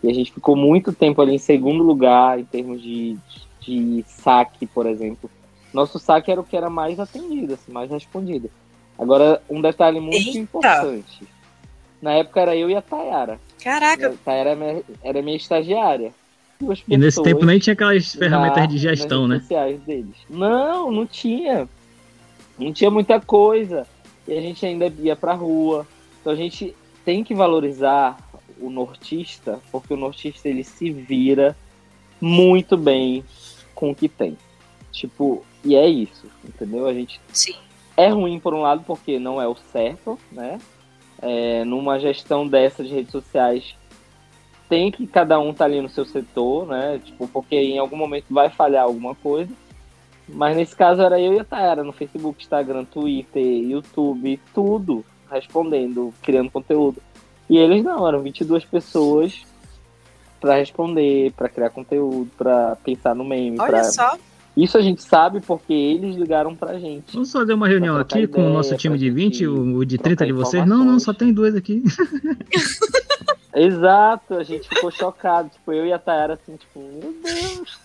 E a gente ficou muito tempo ali em segundo lugar em termos de, de saque, por exemplo. Nosso saque era o que era mais atendido, assim, mais respondido. Agora, um detalhe muito Eita. importante. Na época era eu e a Tayara. Caraca! A Tayara era minha, era minha estagiária. E nesse tempo nem tinha aquelas ferramentas na, de gestão, né? Deles. Não, não tinha. Não tinha muita coisa e a gente ainda ia para rua. Então a gente tem que valorizar o nortista, porque o nortista ele se vira muito bem com o que tem. Tipo, e é isso, entendeu? A gente Sim. é ruim por um lado porque não é o certo, né? É, numa gestão dessa de redes sociais tem que cada um tá ali no seu setor, né? Tipo, porque em algum momento vai falhar alguma coisa. Mas nesse caso era eu e a Tayara no Facebook, Instagram, Twitter, YouTube, tudo respondendo, criando conteúdo. E eles não, eram 22 pessoas para responder, para criar conteúdo, para pensar no meme. Olha pra... só. Isso a gente sabe porque eles ligaram pra gente. Vamos fazer uma reunião aqui ideia, com o nosso time de 20, o de 30 de vocês. Não, não, só tem dois aqui. Exato, a gente ficou chocado. Tipo, eu e a Tayara, assim, tipo, meu Deus.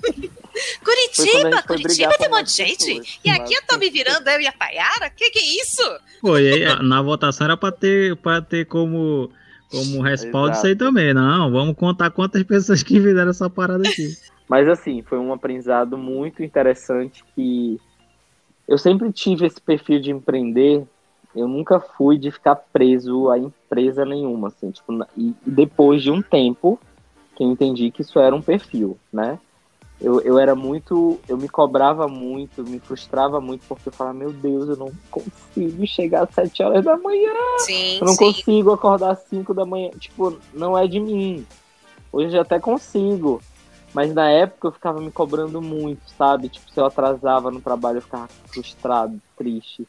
Curitiba, Curitiba tem um monte de gente. Pessoas, e aqui eu tô me virando, eu e a Tayara? Que que é isso? Pô, e aí, na votação era pra ter, pra ter como, como respaldo Exato. isso aí também. Não, vamos contar quantas pessoas que fizeram essa parada aqui. Mas assim, foi um aprendizado muito interessante que eu sempre tive esse perfil de empreender eu nunca fui de ficar preso a empresa nenhuma, assim, tipo, e depois de um tempo que eu entendi que isso era um perfil, né? Eu, eu era muito, eu me cobrava muito, me frustrava muito, porque eu falava, meu Deus, eu não consigo chegar às sete horas da manhã. Sim, eu não sim. consigo acordar às cinco da manhã. Tipo, não é de mim. Hoje eu até consigo. Mas na época eu ficava me cobrando muito, sabe? Tipo, se eu atrasava no trabalho, eu ficava frustrado, triste.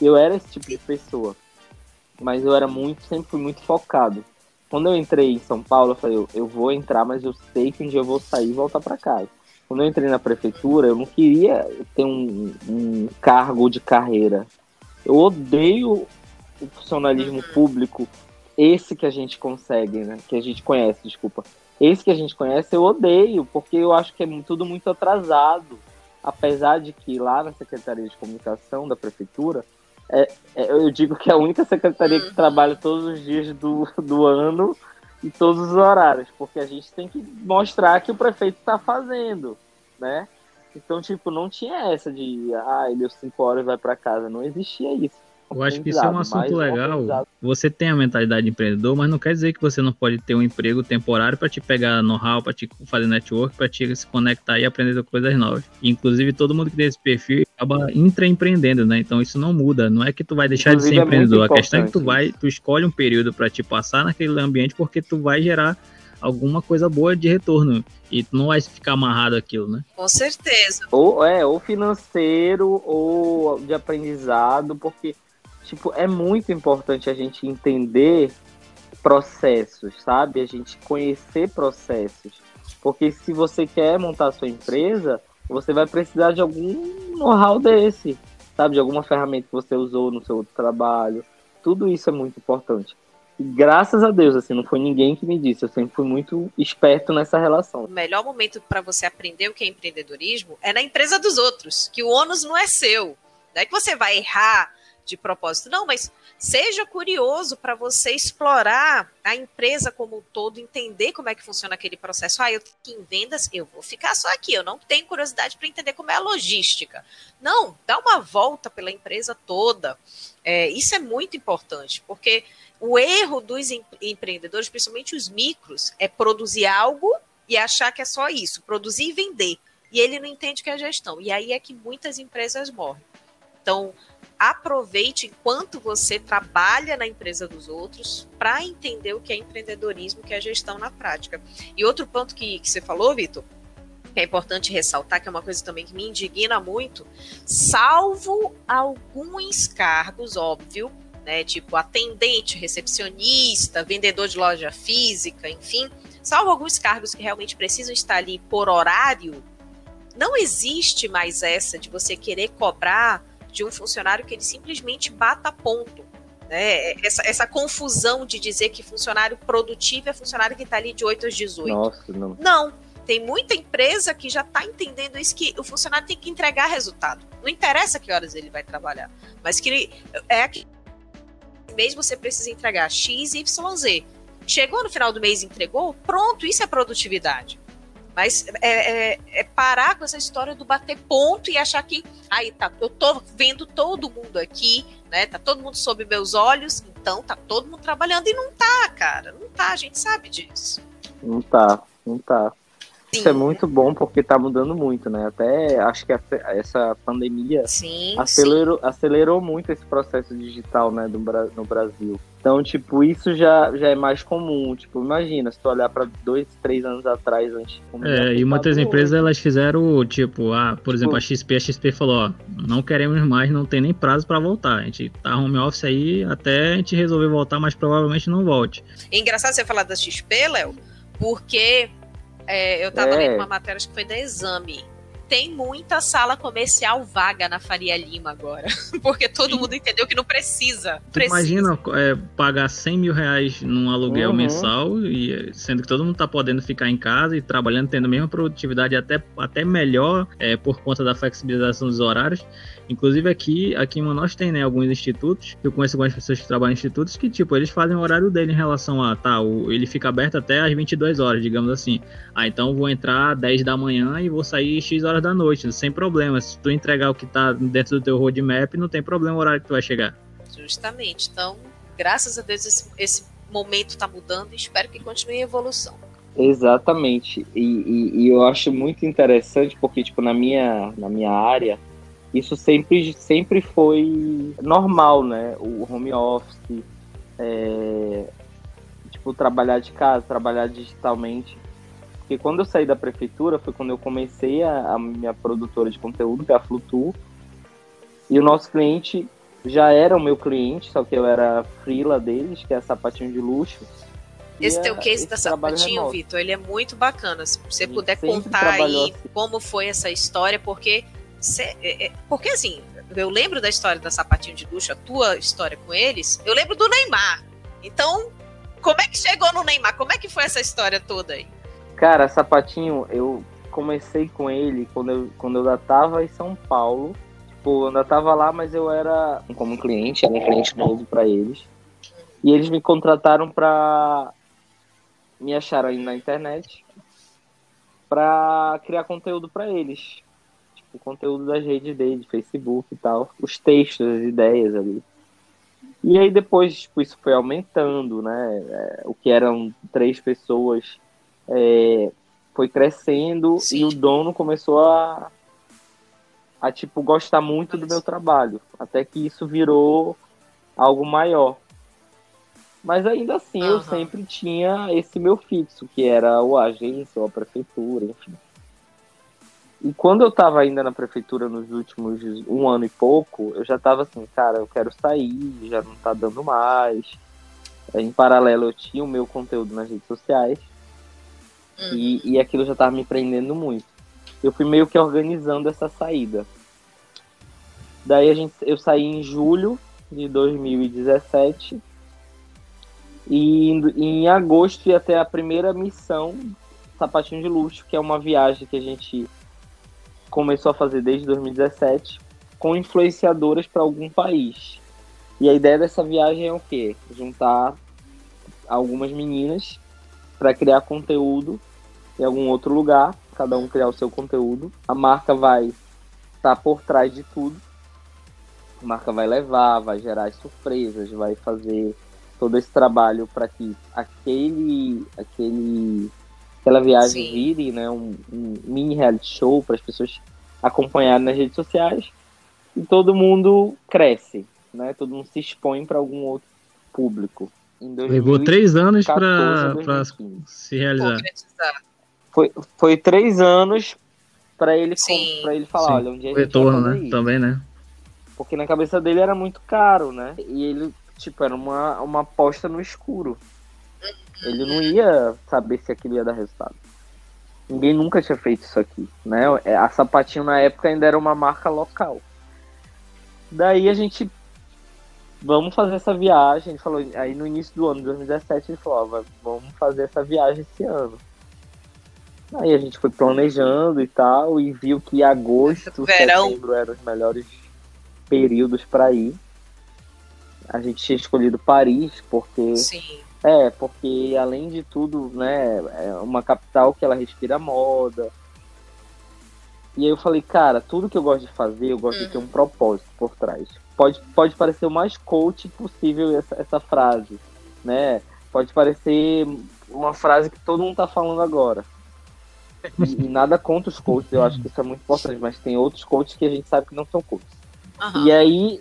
Eu era esse tipo de pessoa. Mas eu era muito, sempre fui muito focado. Quando eu entrei em São Paulo, eu falei, eu, eu vou entrar, mas eu sei que um dia eu vou sair e voltar para casa. Quando eu entrei na prefeitura, eu não queria ter um, um cargo de carreira. Eu odeio o funcionalismo uhum. público, esse que a gente consegue, né? Que a gente conhece, desculpa. Esse que a gente conhece, eu odeio, porque eu acho que é tudo muito atrasado. Apesar de que lá na Secretaria de Comunicação da Prefeitura, é, é, eu digo que é a única secretaria que trabalha todos os dias do, do ano em todos os horários, porque a gente tem que mostrar que o prefeito está fazendo, né? Então, tipo, não tinha essa de, ah, ele deu cinco horas e vai para casa. Não existia isso. Eu acho que isso é um assunto legal. Você tem a mentalidade de empreendedor, mas não quer dizer que você não pode ter um emprego temporário para te pegar know-how, para te fazer network, para te se conectar e aprender coisas novas. Inclusive, todo mundo que tem esse perfil acaba intraempreendendo, né? Então isso não muda. Não é que tu vai deixar Inclusive, de ser é empreendedor. A questão é que tu vai, tu escolhe um período para te passar naquele ambiente porque tu vai gerar alguma coisa boa de retorno. E tu não vai ficar amarrado aquilo, né? Com certeza. Ou é, ou financeiro, ou de aprendizado, porque tipo, é muito importante a gente entender processos, sabe? A gente conhecer processos. Porque se você quer montar sua empresa, você vai precisar de algum know-how desse, sabe? De alguma ferramenta que você usou no seu trabalho. Tudo isso é muito importante. E graças a Deus, assim, não foi ninguém que me disse. Eu sempre fui muito esperto nessa relação. O melhor momento para você aprender o que é empreendedorismo é na empresa dos outros, que o ônus não é seu. Não é que você vai errar, de propósito. Não, mas seja curioso para você explorar a empresa como um todo, entender como é que funciona aquele processo. Ah, eu tenho em vendas, eu vou ficar só aqui, eu não tenho curiosidade para entender como é a logística. Não, dá uma volta pela empresa toda. É, isso é muito importante, porque o erro dos empreendedores, principalmente os micros, é produzir algo e achar que é só isso, produzir e vender. E ele não entende que é gestão. E aí é que muitas empresas morrem. Então, aproveite enquanto você trabalha na empresa dos outros para entender o que é empreendedorismo, que é gestão na prática. E outro ponto que, que você falou, Vitor, que é importante ressaltar, que é uma coisa também que me indigna muito, salvo alguns cargos, óbvio, né, tipo atendente, recepcionista, vendedor de loja física, enfim, salvo alguns cargos que realmente precisam estar ali por horário, não existe mais essa de você querer cobrar de um funcionário que ele simplesmente bata ponto. Né? Essa, essa confusão de dizer que funcionário produtivo é funcionário que está ali de 8 às 18. Nossa, não. Não. Tem muita empresa que já está entendendo isso, que o funcionário tem que entregar resultado. Não interessa que horas ele vai trabalhar, mas que ele, é que mês você precisa entregar X, Y, Z. Chegou no final do mês entregou, pronto, isso é produtividade. Mas é, é, é, parar com essa história do bater ponto e achar que aí tá, eu tô vendo todo mundo aqui, né? Tá todo mundo sob meus olhos, então tá todo mundo trabalhando e não tá, cara. Não tá, a gente sabe disso. Não tá, não tá. Sim. Isso é muito bom porque está mudando muito, né? Até acho que essa pandemia sim, acelerou, sim. acelerou muito esse processo digital, né, do, no Brasil. Então, tipo, isso já, já é mais comum. Tipo, imagina, se tu olhar para dois, três anos atrás, antes. É, e muitas empresas elas fizeram, tipo, ah, por tipo, exemplo, a XP, a XP falou, ó, não queremos mais, não tem nem prazo para voltar. A gente tá home office aí até a gente resolver voltar, mas provavelmente não volte. É engraçado você falar da XP, Léo, porque é, eu estava é. lendo uma matéria, acho que foi da Exame. Tem muita sala comercial vaga na Faria Lima agora. Porque todo Sim. mundo entendeu que não precisa. precisa. Imagina é, pagar 100 mil reais num aluguel uhum. mensal, e sendo que todo mundo está podendo ficar em casa e trabalhando, tendo a mesma produtividade, até, até melhor é, por conta da flexibilização dos horários. Inclusive aqui, aqui em Manaus tem, né, alguns institutos, eu conheço algumas pessoas que trabalham em institutos que, tipo, eles fazem o horário dele em relação a, tá, o, ele fica aberto até às 22 horas, digamos assim. Ah, então vou entrar 10 da manhã e vou sair X horas da noite, sem problema. Se tu entregar o que tá dentro do teu roadmap, não tem problema o horário que tu vai chegar. Justamente. Então, graças a Deus esse, esse momento está mudando e espero que continue a evolução. Exatamente. E, e, e, eu acho muito interessante porque, tipo, na minha, na minha área, isso sempre, sempre foi normal, né? O home office, é, tipo, trabalhar de casa, trabalhar digitalmente. Porque quando eu saí da prefeitura foi quando eu comecei a, a minha produtora de conteúdo, que é a Flutu. E o nosso cliente já era o meu cliente, só que eu era frila deles, que é sapatinho de luxo. Esse teu case da sapatinho, Vitor, ele é muito bacana. Se você puder contar aí assim. como foi essa história, porque é, é, porque assim, eu lembro da história da Sapatinho de Luxo, a tua história com eles, eu lembro do Neymar. Então, como é que chegou no Neymar? Como é que foi essa história toda aí? Cara, Sapatinho, eu comecei com ele quando eu, quando eu ainda tava em São Paulo. Tipo, eu ainda tava lá, mas eu era como cliente, era um cliente novo para eles. E eles me contrataram para me acharam aí na internet para criar conteúdo para eles. Tipo, conteúdo das redes dele, Facebook e tal. Os textos, as ideias ali. E aí depois, tipo, isso foi aumentando, né? É, o que eram três pessoas é, foi crescendo Sim. e o dono começou a, a, tipo, gostar muito do meu trabalho. Até que isso virou algo maior. Mas ainda assim uhum. eu sempre tinha esse meu fixo, que era o agência ou a prefeitura, enfim. E quando eu estava ainda na prefeitura nos últimos um ano e pouco, eu já estava assim, cara, eu quero sair, já não está dando mais. Em paralelo eu tinha o meu conteúdo nas redes sociais. Uhum. E, e aquilo já estava me prendendo muito. Eu fui meio que organizando essa saída. Daí a gente, eu saí em julho de 2017 e em agosto ia ter a primeira missão Sapatinho de Luxo, que é uma viagem que a gente começou a fazer desde 2017 com influenciadoras para algum país. E a ideia dessa viagem é o quê? Juntar algumas meninas para criar conteúdo em algum outro lugar, cada um criar o seu conteúdo. A marca vai estar tá por trás de tudo. A marca vai levar, vai gerar as surpresas, vai fazer todo esse trabalho para que aquele, aquele, aquela viagem Sim. vire né, um, um mini reality show para as pessoas acompanharem nas redes sociais e todo mundo cresce, né? Todo mundo se expõe para algum outro público. Levou três anos para se realizar. Foi, foi três anos para ele para ele falar, Sim. olha, um dia o retorno, né? Também, né? Porque na cabeça dele era muito caro, né? E ele tipo, era uma, uma aposta no escuro. Ele não ia saber se aquilo ia dar resultado. Ninguém nunca tinha feito isso aqui, né? É, a Sapatinho na época ainda era uma marca local. Daí a gente vamos fazer essa viagem. Ele falou, aí no início do ano, 2017, ele falou, ó, vamos fazer essa viagem esse ano. Aí a gente foi planejando e tal, e viu que agosto, Verão. setembro eram os melhores períodos para ir a gente tinha escolhido Paris porque Sim. É porque além de tudo né é uma capital que ela respira moda e aí eu falei cara tudo que eu gosto de fazer eu gosto uhum. de ter um uhum. propósito por trás pode pode parecer o mais coach possível essa, essa frase né pode parecer uma frase que todo mundo tá falando agora e, e nada contra os coaches eu acho que isso é muito importante mas tem outros coaches que a gente sabe que não são coaches uhum. e aí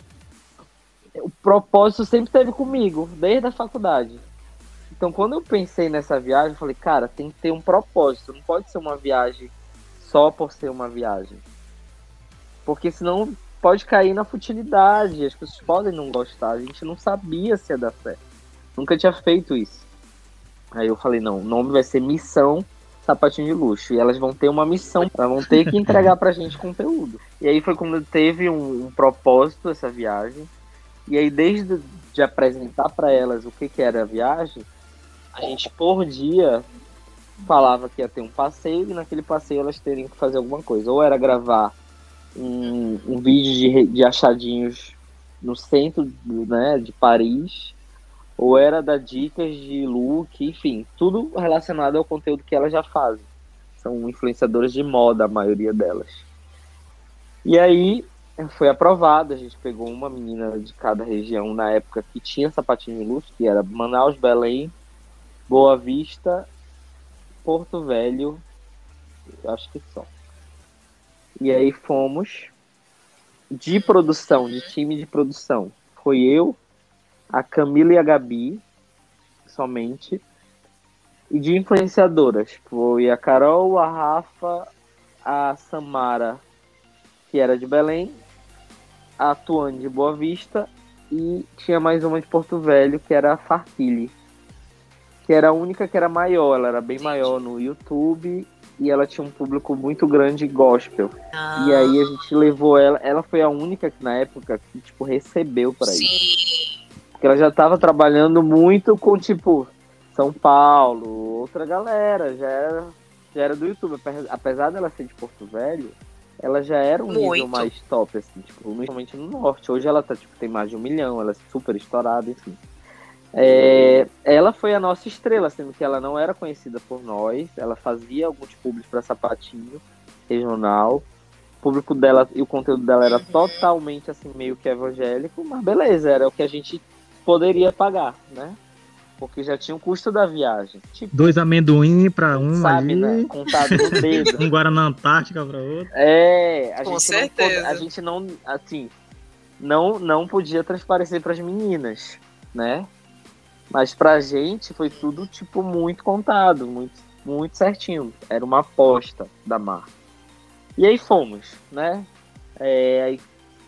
o propósito sempre teve comigo, desde a faculdade. Então, quando eu pensei nessa viagem, eu falei, cara, tem que ter um propósito. Não pode ser uma viagem só por ser uma viagem. Porque senão pode cair na futilidade. As pessoas podem não gostar. A gente não sabia se ia dar certo. Nunca tinha feito isso. Aí eu falei, não, o nome vai ser Missão Sapatinho de Luxo. E elas vão ter uma missão. Elas vão ter que entregar pra gente conteúdo. E aí foi quando teve um, um propósito essa viagem. E aí, desde de apresentar para elas o que, que era a viagem, a gente por dia falava que ia ter um passeio e naquele passeio elas teriam que fazer alguma coisa. Ou era gravar um, um vídeo de, de achadinhos no centro né, de Paris, ou era dar dicas de look, enfim, tudo relacionado ao conteúdo que elas já fazem. São influenciadoras de moda, a maioria delas. E aí foi aprovado. A gente pegou uma menina de cada região na época que tinha sapatinho de luxo, que era Manaus, Belém, Boa Vista, Porto Velho, acho que só. E aí fomos de produção, de time de produção. Foi eu, a Camila e a Gabi, somente. E de influenciadoras. Foi a Carol, a Rafa, a Samara, que era de Belém, a Tuane de Boa Vista e tinha mais uma de Porto Velho, que era a Farquille. Que era a única que era maior, ela era bem maior no YouTube e ela tinha um público muito grande gospel. Ah. E aí a gente levou ela, ela foi a única que na época que tipo recebeu para isso. Porque ela já estava trabalhando muito com tipo São Paulo, outra galera, já era, já era do YouTube, apesar dela ser de Porto Velho, ela já era um Muito. nível mais top, assim, tipo, principalmente no norte. Hoje ela tá, tipo, tem mais de um milhão, ela é super estourada, enfim. É, ela foi a nossa estrela, sendo que ela não era conhecida por nós. Ela fazia alguns públicos para sapatinho regional. O público dela e o conteúdo dela era Uhum. totalmente assim, meio que evangélico, mas beleza, era o que a gente poderia pagar, né? Porque já tinha o custo da viagem. Tipo, Dois amendoim pra um sabe, ali, né? Contado no dedo. um Guaraná Antártica pra outro. É, a Com gente não certeza. pode- a gente não, assim, não, não podia transparecer para as meninas, né? Mas pra gente foi tudo, tipo, muito contado, muito, muito certinho. Era uma aposta da marca. E aí fomos, né? É,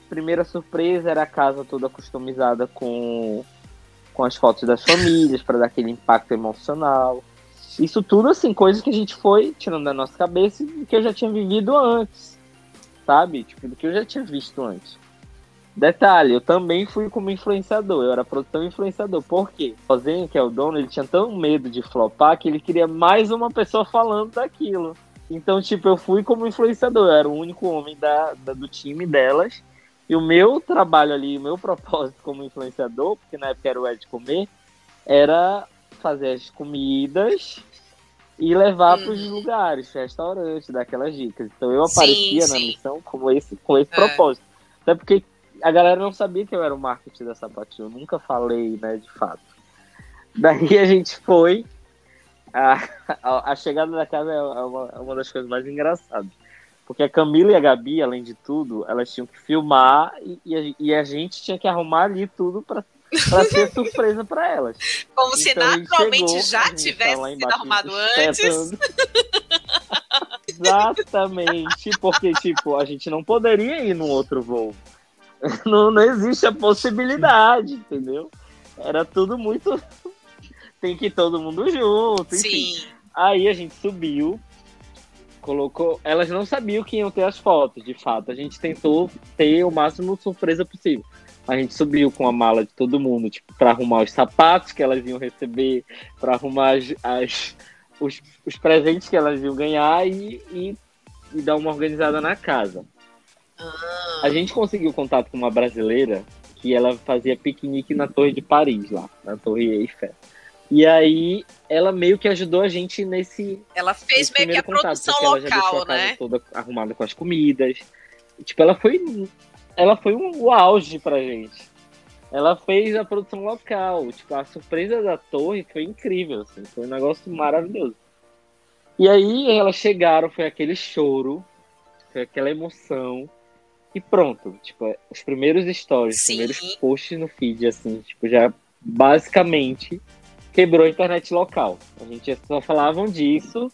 primeira surpresa era a casa toda customizada com, com as fotos das famílias, para dar aquele impacto emocional. Isso tudo, assim, coisas que a gente foi tirando da nossa cabeça e que eu já tinha vivido antes, sabe? Tipo, do que eu já tinha visto antes. Detalhe, eu também fui como influenciador, eu era produtor influenciador. Por quê? O Zen, que é o dono, ele tinha tão medo de flopar que ele queria mais uma pessoa falando daquilo. Então, tipo, eu fui como influenciador, eu era o único homem da, da- do time delas. E o meu trabalho ali, o meu propósito como influenciador, porque na época era o Ed Comer, era fazer as comidas e levar Uhum. para os lugares, restaurantes, dar aquelas dicas. Então eu Sim, aparecia na sim. missão como esse, com esse É. propósito. Até porque a galera não sabia que eu era o marketing da Sapatinho, eu nunca falei, né, de fato. Daí a gente foi. A, a, a chegada da casa é uma, é uma das coisas mais engraçadas. Porque a Camila e a Gabi, além de tudo, elas tinham que filmar e, e, a, e a gente tinha que arrumar ali tudo para ser surpresa para elas. Como se Então, gente naturalmente chegou, já tivesse tá lá sido arrumado antes. Exatamente, porque tipo, a gente não poderia ir num outro voo. Não, não existe a possibilidade, entendeu? Era tudo muito. Tem que ir todo mundo junto, enfim. Sim. Aí a gente subiu, colocou. Elas não sabiam que iam ter as fotos, de fato. A gente tentou ter o máximo de surpresa possível. A gente subiu com a mala de todo mundo, tipo, para arrumar os sapatos que elas iam receber, para arrumar as, as- os, os presentes que elas iam ganhar e, e, e dar uma organizada na casa. Ah, A gente conseguiu contato com uma brasileira que ela fazia piquenique na Torre de Paris, lá, na Torre Eiffel. E aí ela meio que ajudou a gente nesse, ela fez esse meio que a contato, produção porque ela já deixou local, a casa né? toda arrumada com as comidas. Tipo, ela foi ela foi um, o auge pra gente. Ela fez a produção local. Tipo, a surpresa da torre foi incrível, assim, foi um negócio maravilhoso. E aí elas chegaram, foi aquele choro, foi aquela emoção. E pronto, tipo, os primeiros stories, os primeiros posts no feed, assim, tipo, já basicamente quebrou a internet local. A gente só falavam disso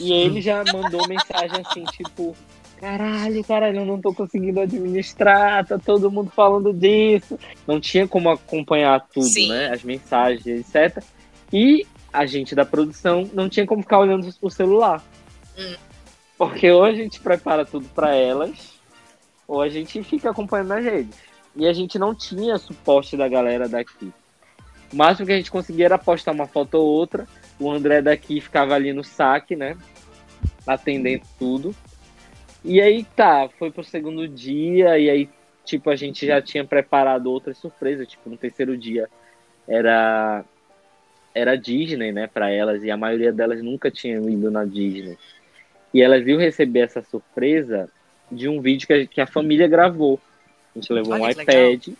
e ele já mandou mensagem assim, tipo, caralho, caralho, eu não tô conseguindo administrar, tá todo mundo falando disso. Não tinha como acompanhar tudo, Sim. né? As mensagens, etc. E a gente da produção não tinha como ficar olhando o celular. Hum. Porque ou a gente prepara tudo para elas, ou a gente fica acompanhando nas redes. E a gente não tinha suporte da galera daqui. O máximo que a gente conseguia era postar uma foto ou outra. O André daqui ficava ali no saque, né? Atendendo tudo. E aí tá, foi pro segundo dia, e aí, tipo, a gente já tinha preparado outras surpresas. Tipo, no terceiro dia era era Disney, né, para elas, e a maioria delas nunca tinham ido na Disney. E elas iam receber essa surpresa de um vídeo que a, que a família gravou. A gente levou Olha um que legal. iPad,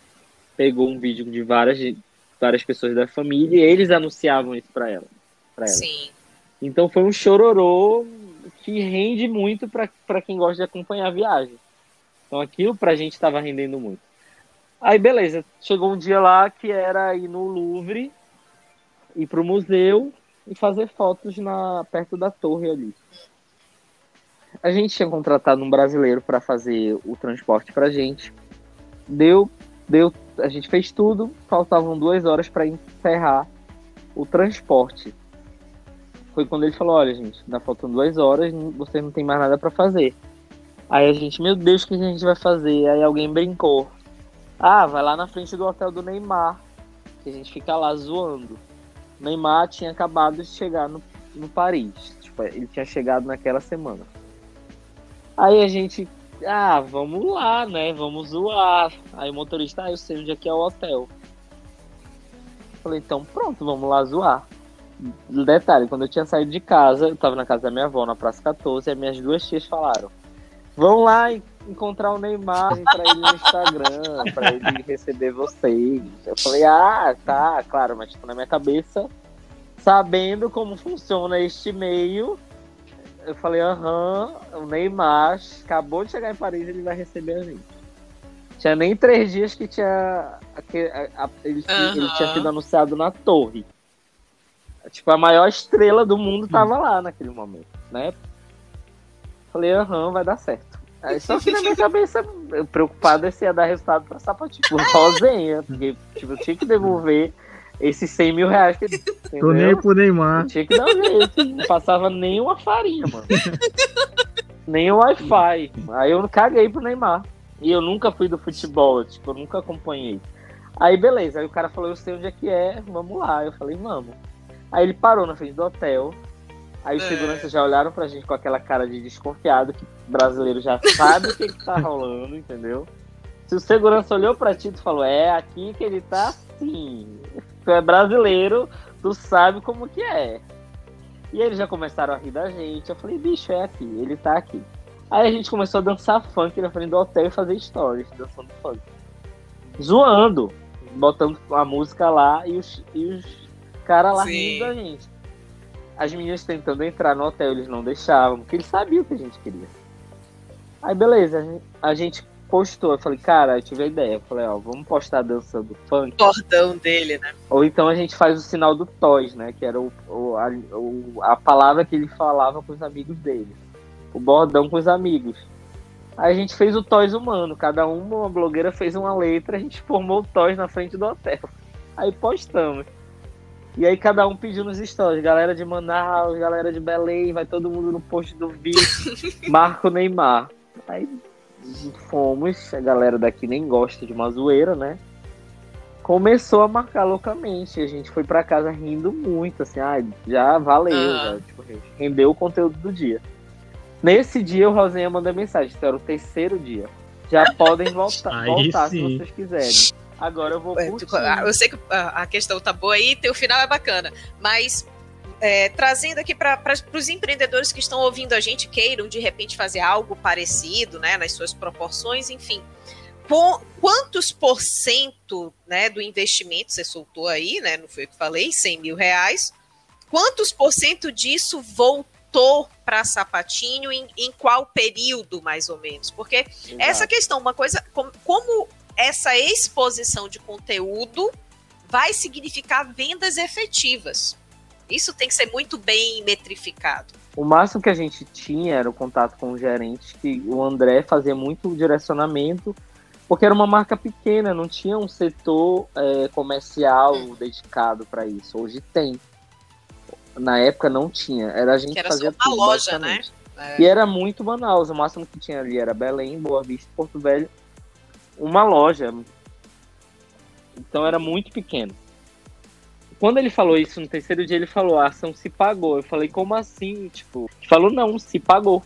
pegou um vídeo de várias, várias pessoas da família e eles anunciavam isso para ela, pra ela. Sim. Então foi um chororô que rende muito para quem gosta de acompanhar a viagem. Então aquilo pra gente estava rendendo muito. Aí beleza, chegou um dia lá que era ir no Louvre, ir pro museu e fazer fotos na perto da torre ali. A gente tinha contratado um brasileiro para fazer o transporte pra gente. Deu, deu, a gente fez tudo, faltavam duas horas para encerrar o transporte foi quando ele falou, olha, gente, ainda faltam duas horas, vocês não tem mais nada para fazer. Aí a gente, meu Deus, o que a gente vai fazer? Aí alguém brincou. Ah, vai lá na frente do hotel do Neymar, que a gente fica lá zoando. O Neymar tinha acabado de chegar no, no Paris. Tipo, ele tinha chegado naquela semana. Aí a gente, ah, vamos lá, né? Vamos zoar. Aí o motorista, ah, eu sei onde é que é o hotel. falei, então pronto, vamos lá zoar. Detalhe, quando eu tinha saído de casa, eu tava na casa da minha avó, na Praça 14, e as minhas duas tias falaram: Vão lá encontrar o Neymar pra ele no Instagram, pra ele receber vocês. Eu falei, ah, tá, claro, mas tipo, na minha cabeça, sabendo como funciona este meio, eu falei, aham, o Neymar acabou de chegar em Paris, ele vai receber a gente. Tinha nem três dias que tinha. A, a, ele, uhum. ele, tinha sido anunciado na torre. Tipo, a maior estrela do mundo tava lá naquele momento, né? Falei, aham, vai dar certo. Aí só que na minha cabeça, preocupado se ia dar resultado pra sapatinho, rosinha, porque tipo, eu tinha que devolver esses 100 mil reais que Tô nem pro Neymar. tinha que dar jeito, não passava nem uma farinha, mano. nem o Wi-Fi. Aí eu caguei pro Neymar. E eu nunca fui do futebol, tipo, eu nunca acompanhei. Aí beleza, aí o cara falou, eu sei onde é que é, vamos lá. Eu falei, vamos. Aí ele parou na frente do hotel. Aí os é. seguranças já olharam pra gente com aquela cara de desconfiado, que brasileiro já sabe o que, que tá rolando, entendeu? Se o segurança olhou pra ti e falou, é aqui que ele tá sim. Tu é brasileiro, tu sabe como que é. E eles já começaram a rir da gente. Eu falei, bicho, é aqui, ele tá aqui. Aí a gente começou a dançar funk na frente do hotel e fazer stories dançando funk. Zoando, botando a música lá e os, e os caras lá Sim. rindo da gente. As meninas tentando entrar no hotel, eles não deixavam, porque eles sabiam o que a gente queria. Aí beleza, a gente, a gente postou, eu falei, cara, eu tive a ideia. Eu falei, ó, vamos postar a dança do funk. Cordão dele, né? Ou então a gente faz o sinal do Toys, né? Que era o, o, a, o, a palavra que ele falava com os amigos dele o bordão com os amigos. Aí a gente fez o Toys humano, cada uma, uma blogueira fez uma letra, a gente formou o Toys na frente do hotel. Aí postamos. E aí cada um pediu nos stories, galera de Manaus, galera de Belém, vai todo mundo no post do vídeo, Marco Neymar. Aí fomos, a galera daqui nem gosta de uma zoeira, né? Começou a marcar loucamente, a gente foi para casa rindo muito, assim, ah, já valeu, já, tipo, rendeu o conteúdo do dia. Nesse dia o Rosinha manda mensagem, isso era o terceiro dia. Já podem voltar, voltar se vocês quiserem. Agora eu vou curtir. Eu sei que a questão tá boa aí, teu final é bacana, mas é, trazendo aqui para os empreendedores que estão ouvindo a gente, queiram de repente fazer algo parecido, né, nas suas proporções, enfim. quantos por cento né, do investimento você soltou aí, né? Não foi o que falei, 100 mil reais. Quantos por cento disso voltou? voltou para sapatinho em, em, qual período, mais ou menos? Porque Exato. essa questão, uma coisa, como, como essa exposição de conteúdo vai significar vendas efetivas. Isso tem que ser muito bem metrificado. O máximo que a gente tinha era o contato com o gerente, que o André fazia muito direcionamento, porque era uma marca pequena, não tinha um setor é, comercial hum. dedicado para isso. Hoje tem na época não tinha. Era a gente que era fazia só uma tudo, loja, né? É. E era muito Manaus. O máximo que tinha ali era Belém, Boa Vista, Porto Velho. Uma loja. Então era muito pequeno. Quando ele falou isso no terceiro dia, ele falou: a ação se pagou. Eu falei: como assim? Tipo, ele falou: não, se pagou.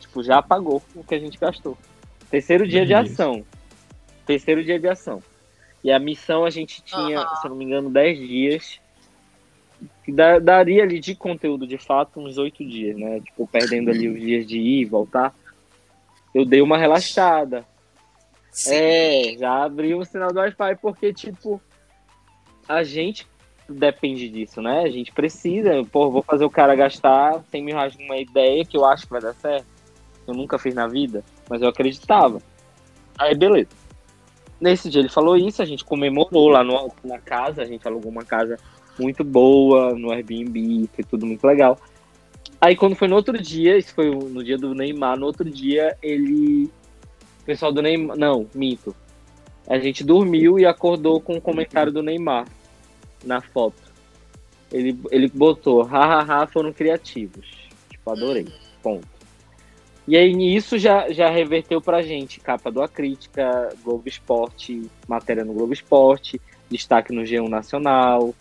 Tipo, já pagou o que a gente gastou. Terceiro dia de ação. Terceiro dia de ação. E a missão a gente tinha, uhum. se não me engano, 10 dias que daria ali de conteúdo de fato uns oito dias, né? Tipo, perdendo ali os dias de ir e voltar. Eu dei uma relaxada. Sim. É, já abri o sinal do Wi-Fi, porque, tipo, a gente depende disso, né? A gente precisa. Pô, vou fazer o cara gastar 100 mil reais numa ideia que eu acho que vai dar certo. Eu nunca fiz na vida, mas eu acreditava. Aí, beleza. Nesse dia ele falou isso, a gente comemorou lá no, na casa, a gente alugou uma casa muito boa no Airbnb, foi tudo muito legal. Aí quando foi no outro dia, isso foi no dia do Neymar, no outro dia ele. O pessoal do Neymar. Não, minto. A gente dormiu e acordou com o um comentário do Neymar na foto. Ele, ele botou, hahaha, foram criativos. Tipo, adorei. Ponto. E aí isso já, já reverteu pra gente. Capa do A Crítica, Globo Esporte, matéria no Globo Esporte, destaque no G1 Nacional,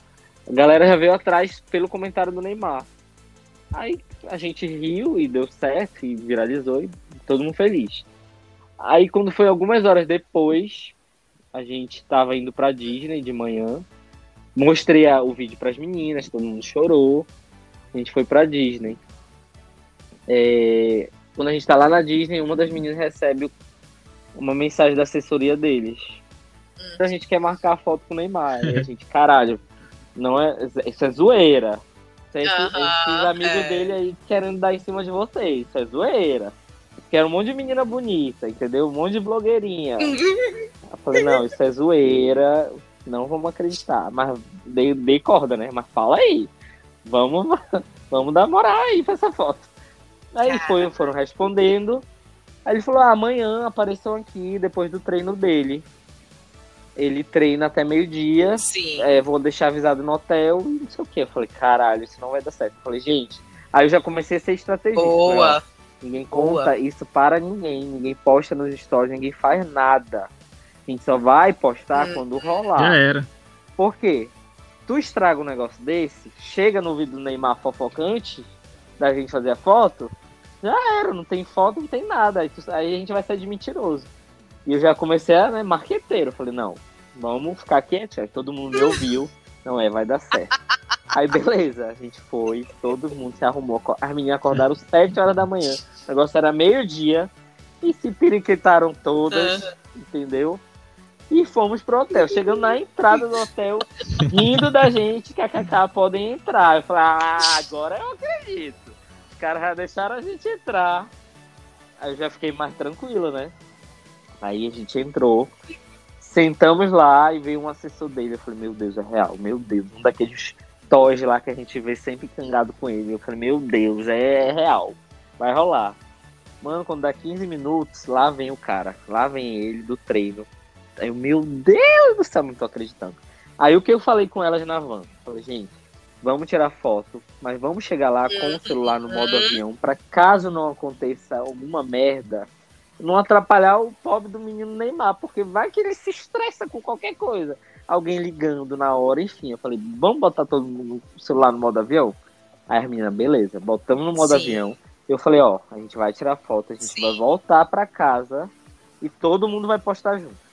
a galera já veio atrás pelo comentário do Neymar. Aí a gente riu e deu certo e viralizou e todo mundo feliz. Aí quando foi algumas horas depois, a gente estava indo para Disney de manhã mostrei o vídeo para as meninas, todo mundo chorou. A gente foi pra Disney. É, quando a gente tá lá na Disney, uma das meninas recebe uma mensagem da assessoria deles. Hum. A gente quer marcar a foto com o Neymar. E a gente, caralho, não é, isso é zoeira. Isso é esse- Aham, esses amigos é. dele aí querendo dar em cima de vocês. Isso é zoeira. Quero um monte de menina bonita, entendeu? Um monte de blogueirinha. Eu falei, não, isso é zoeira, não vamos acreditar. Mas dei, dei corda, né? Mas fala aí. Vamos, vamos dar moral aí pra essa foto. Aí foi, foram respondendo. Aí ele falou, ah, amanhã apareceu aqui, depois do treino dele. Ele treina até meio-dia. Sim. É, vou deixar avisado no hotel e não sei o que. Eu falei, caralho, isso não vai dar certo. Eu falei, gente. Aí eu já comecei a ser estrategista. Boa. Ninguém Boa. conta isso para ninguém, ninguém posta nos stories, ninguém faz nada. A gente só vai postar Hum. quando Já rolar. era. Por quê? Tu estraga um negócio desse, chega no vídeo do Neymar fofocante, da gente fazer a foto, já era, não tem foto, não tem nada. Aí, tu- aí a gente vai ser de mentiroso. E eu já comecei a, né, marqueteiro. Eu falei, não, vamos ficar quieto, aí todo mundo me ouviu. Não é, vai dar certo. Aí beleza, a gente foi, todo mundo se arrumou. As meninas acordaram 7 horas da manhã. O negócio era meio-dia. E se periquitaram todas, entendeu? E fomos pro hotel. Chegando na entrada do hotel, rindo da gente, kkk, podem entrar. Eu falei, ah, agora eu acredito. Os caras já deixaram a gente entrar. Aí eu já fiquei mais tranquilo, né? Aí a gente entrou. Sentamos lá e veio um assessor dele. Eu falei, meu Deus, é real, meu Deus. Um daqueles toys lá que a gente vê sempre cangado com ele. Eu falei, meu Deus, é real. Vai rolar. Mano, quando dá 15 minutos, lá vem o cara. Lá vem ele do treino. Aí eu, meu Deus do céu, não tô acreditando. Aí o que eu falei com elas na van? Falei, gente, vamos tirar foto, mas vamos chegar lá com o celular no modo avião, pra caso não aconteça alguma merda, não atrapalhar o pobre do menino Neymar, porque vai que ele se estressa com qualquer coisa. Alguém ligando na hora, enfim. Eu falei, vamos botar todo mundo o celular no modo avião? Aí as meninas, beleza, botamos no modo Sim. avião. Eu falei, ó, a gente vai tirar foto, a gente Sim. vai voltar pra casa e todo mundo vai postar junto.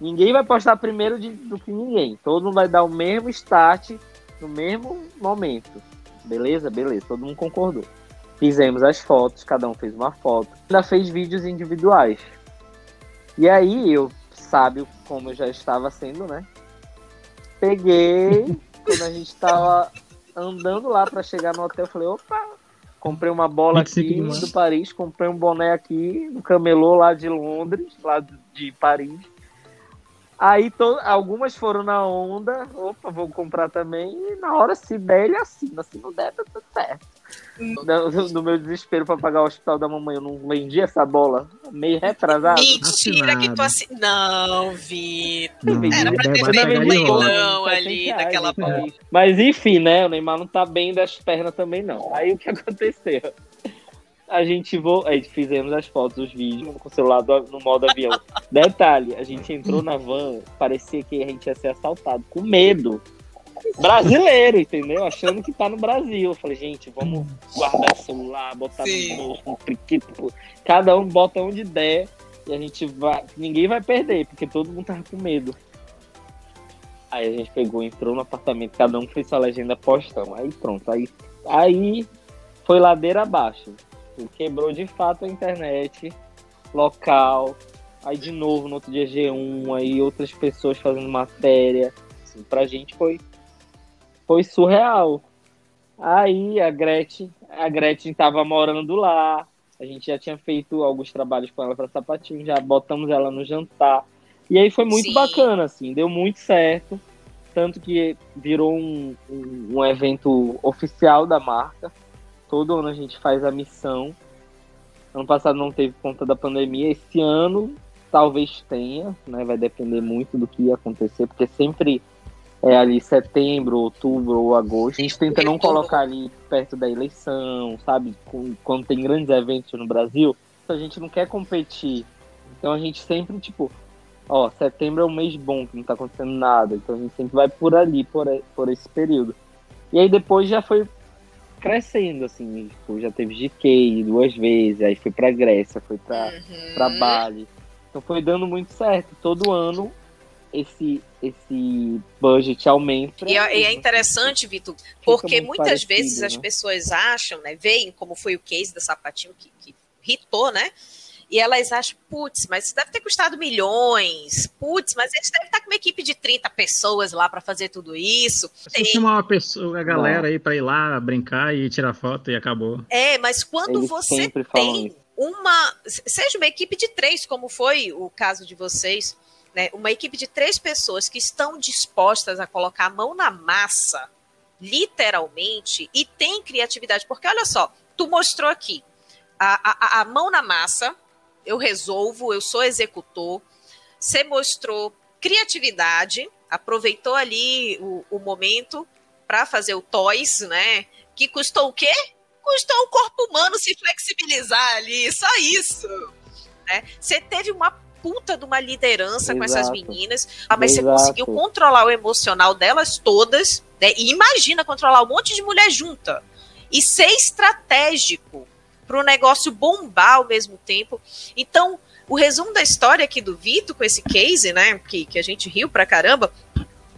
Ninguém vai postar primeiro de- do que ninguém. Todo mundo vai dar o mesmo start no mesmo momento. Beleza? Beleza, todo mundo concordou. Fizemos as fotos, cada um fez uma foto. Ainda fez vídeos individuais. E aí eu, sabe como eu já estava sendo, né? Peguei, quando a gente tava andando lá pra chegar no hotel, eu falei, opa, comprei uma bola 25 aqui do Paris, comprei um boné aqui no camelô lá de Londres, lá de Paris. Aí to- algumas foram na onda, opa, vou comprar também, e na hora se der ele assina, se não der, tá tudo certo. No, no meu desespero pra pagar o hospital da mamãe, eu não vendi essa bola, meio retrasado. Mentira que tu Assinado. assi... Não, Vitor. Não, Era pra ter feito um leilão 60 ali naquela eu falei. Mas enfim, né? O Neymar não tá bem das pernas também, não. Aí o que aconteceu? A gente vo... aí fizemos as fotos, os vídeos com o celular do- no modo avião. Detalhe, a gente entrou na van, parecia que a gente ia ser assaltado, com medo. Brasileiro, entendeu? Achando que tá no Brasil. Eu falei, gente, vamos guardar o celular, botar Sim. no bolso, no priquito. Cada um bota onde der e a gente vai. Ninguém vai perder, porque todo mundo tava com medo. Aí a gente pegou, entrou no apartamento, cada um fez sua legenda postão. Aí pronto, aí, aí foi ladeira abaixo. Quebrou de fato a internet local. Aí de novo no outro dia G1, aí outras pessoas fazendo matéria. Assim, pra gente foi, foi surreal. Aí a Gretchen, a Gretchen tava morando lá. A gente já tinha feito alguns trabalhos com ela para sapatinho, já botamos ela no jantar. E aí foi muito Sim. bacana, assim, deu muito certo. Tanto que virou um, um, um evento oficial da marca. Todo ano a gente faz a missão. Ano passado não teve conta da pandemia. Esse ano talvez tenha, né? Vai depender muito do que ia acontecer, porque sempre é ali setembro, outubro ou agosto. A gente tenta não colocar ali perto da eleição, sabe? Quando tem grandes eventos no Brasil, a gente não quer competir. Então a gente sempre, tipo, ó, setembro é um mês bom, que não tá acontecendo nada. Então a gente sempre vai por ali, por, por esse período. E aí depois já foi crescendo, assim, tipo, já teve GK duas vezes, aí foi pra Grécia, foi pra Uhum. pra Bali. Então foi dando muito certo. Todo ano esse, esse budget aumenta. E, é, e é interessante, Vitor, porque muitas parecido, vezes né? as pessoas acham, né, veem como foi o case da Sapatinho que, que hitou, né? E elas acham, putz, mas isso deve ter custado milhões. Putz, mas eles devem estar com uma equipe de 30 pessoas lá para fazer tudo isso. Você chamar uma pessoa, a galera Não. aí para ir lá brincar e tirar foto e acabou. É, mas quando eles você tem uma. Seja uma equipe de três, como foi o caso de vocês, né? Uma equipe de três pessoas que estão dispostas a colocar a mão na massa, literalmente, e tem criatividade. Porque olha só, tu mostrou aqui a, a, a mão na massa eu resolvo, eu sou executor. Você mostrou criatividade, aproveitou ali o, o momento para fazer o toys, né? Que custou o quê? Custou o corpo humano se flexibilizar ali, só isso. Né? Você teve uma puta de uma liderança Exato. com essas meninas, ah, mas Exato. você conseguiu controlar o emocional delas todas, né? E imagina controlar um monte de mulher junta e ser estratégico para o negócio bombar ao mesmo tempo. Então, o resumo da história aqui do Vitor com esse case, né, que, que a gente riu pra caramba,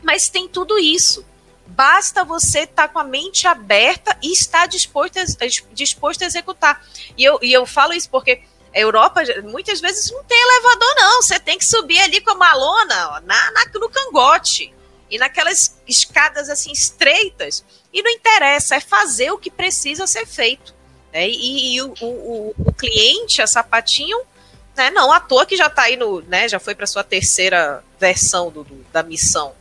mas tem tudo isso. Basta você estar tá com a mente aberta e estar disposto a, disposto a executar. E eu, e eu falo isso porque a Europa muitas vezes não tem elevador, não. Você tem que subir ali com a lona ó, na, na, no cangote. E naquelas escadas assim estreitas. E não interessa, é fazer o que precisa ser feito. Né? E, e o, o, o, cliente, a Sapatinho, né, não à toa que já está aí no, né, já foi para sua terceira versão do, do da missão.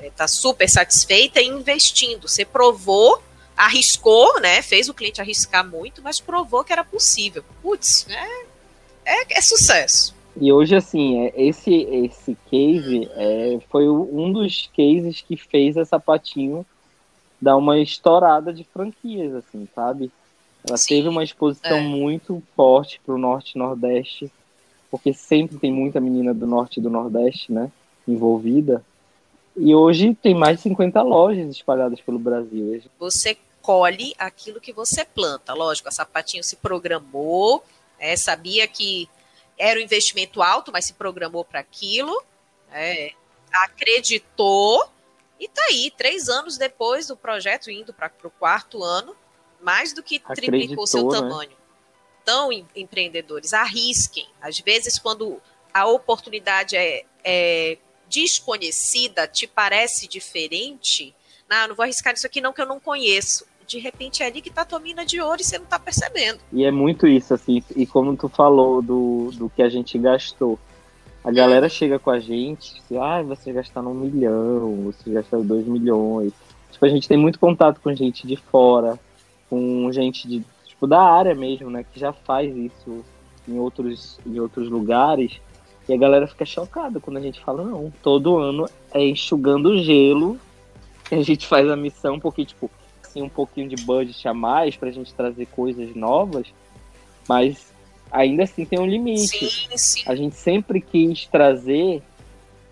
Está é, super satisfeita e investindo. Você provou, arriscou, né, fez o cliente arriscar muito, mas provou que era possível. Putz, é, é, é sucesso. E hoje, assim, é, esse, esse case é, foi um dos cases que fez a Sapatinho dar uma estourada de franquias, assim, sabe? Ela Sim, teve uma exposição é. muito forte para o Norte e Nordeste, porque sempre tem muita menina do Norte e do Nordeste, né, envolvida. E hoje tem mais de 50 lojas espalhadas pelo Brasil. Você colhe aquilo que você planta. Lógico, a Sapatinho se programou, é, sabia que era um investimento alto, mas se programou para aquilo, é, acreditou e tá aí, três anos depois do projeto, indo para o quarto ano, mais do que triplicou seu né? tamanho. Então, em, empreendedores, arrisquem. Às vezes, quando a oportunidade é, é desconhecida, te parece diferente, não, não vou arriscar isso aqui não, que eu não conheço. De repente é ali que tá a tua mina de ouro e você não tá percebendo. E é muito isso, assim, e como tu falou do, do que a gente gastou. A galera chega com a gente, assim, ah, você gastar um milhão, você gastar dois milhões. Tipo, a gente tem muito contato com gente de fora, com gente de, tipo, da área mesmo, né? Que já faz isso em outros, em outros lugares. E a galera fica chocada quando a gente fala, não, todo ano é enxugando gelo que a gente faz a missão, porque, tipo, assim, um pouquinho de budget a mais pra gente trazer coisas novas, mas ainda assim tem um limite. Sim, sim. A gente sempre quis trazer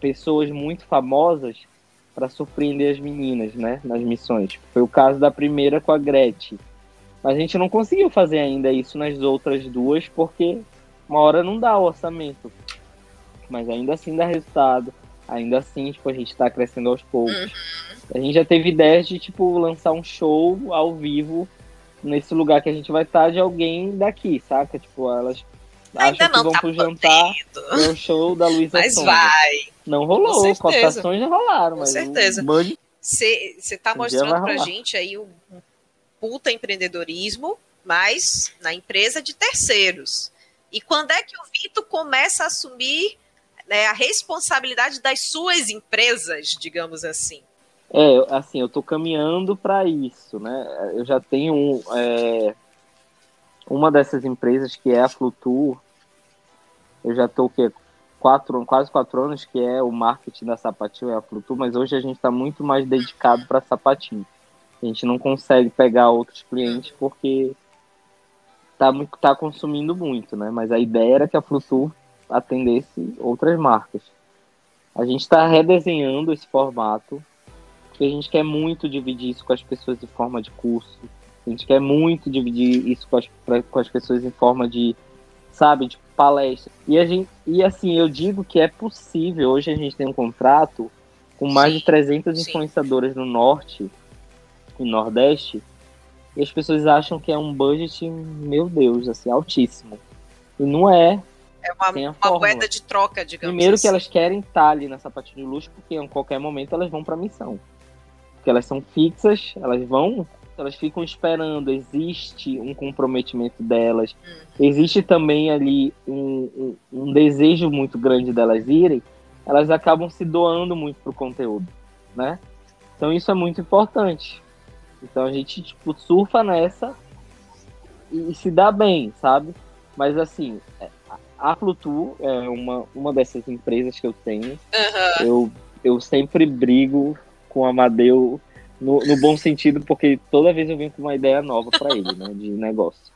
pessoas muito famosas para surpreender as meninas, né, nas missões. Foi o caso da primeira com a Gretchen. Mas a gente não conseguiu fazer ainda isso nas outras duas, porque uma hora não dá o orçamento. Mas ainda assim dá resultado. Ainda assim, tipo, a gente tá crescendo aos poucos. Uhum. A gente já teve ideias de, tipo, lançar um show ao vivo nesse lugar que a gente vai estar de alguém daqui, saca? Tipo, elas Ainda acham que vão tá pro jantar é o show da Luísa Mas Sonda. vai. Não rolou, cotações já rolaram. Com certeza. Você tá mostrando pra gente aí um puta empreendedorismo, mas na empresa de terceiros. E quando é que o Vitor começa a assumir né, a responsabilidade das suas empresas, digamos assim? É, assim, eu estou caminhando para isso, né? Eu já tenho é, uma dessas empresas que é a Flutur. Eu já estou quatro, quase quatro anos que é o marketing da Sapatinho é a Flutur, mas hoje a gente está muito mais dedicado para Sapatinho. A gente não consegue pegar outros clientes porque tá, tá consumindo muito, né? Mas a ideia era que a Flutur atendesse outras marcas. A gente está redesenhando esse formato, porque a gente quer muito dividir isso com as pessoas em forma de curso. A gente quer muito dividir isso com as, com as pessoas em forma de sabe? Tipo, palestra. E, a gente, e assim, eu digo que é possível. Hoje a gente tem um contrato com mais de 300 sim. influenciadoras no norte e nordeste. E as pessoas acham que é um budget, meu Deus, assim, altíssimo. E não é. É uma, uma moeda de troca, digamos Primeiro assim. que elas querem estar ali na sapatinho de luxo, porque em qualquer momento elas vão pra missão. Porque elas são fixas, elas vão, elas ficam esperando, existe um comprometimento delas, Uhum. existe também ali um, um, um desejo muito grande delas irem, elas acabam se doando muito pro conteúdo, né? Então isso é muito importante. Então a gente, tipo, surfa nessa e, e se dá bem, sabe? Mas assim, é, a Flutu é uma, uma dessas empresas que eu tenho. Aham. Eu, eu sempre brigo com o Amadeu no, no bom sentido, porque toda vez eu venho com uma ideia nova para ele, né? De negócio.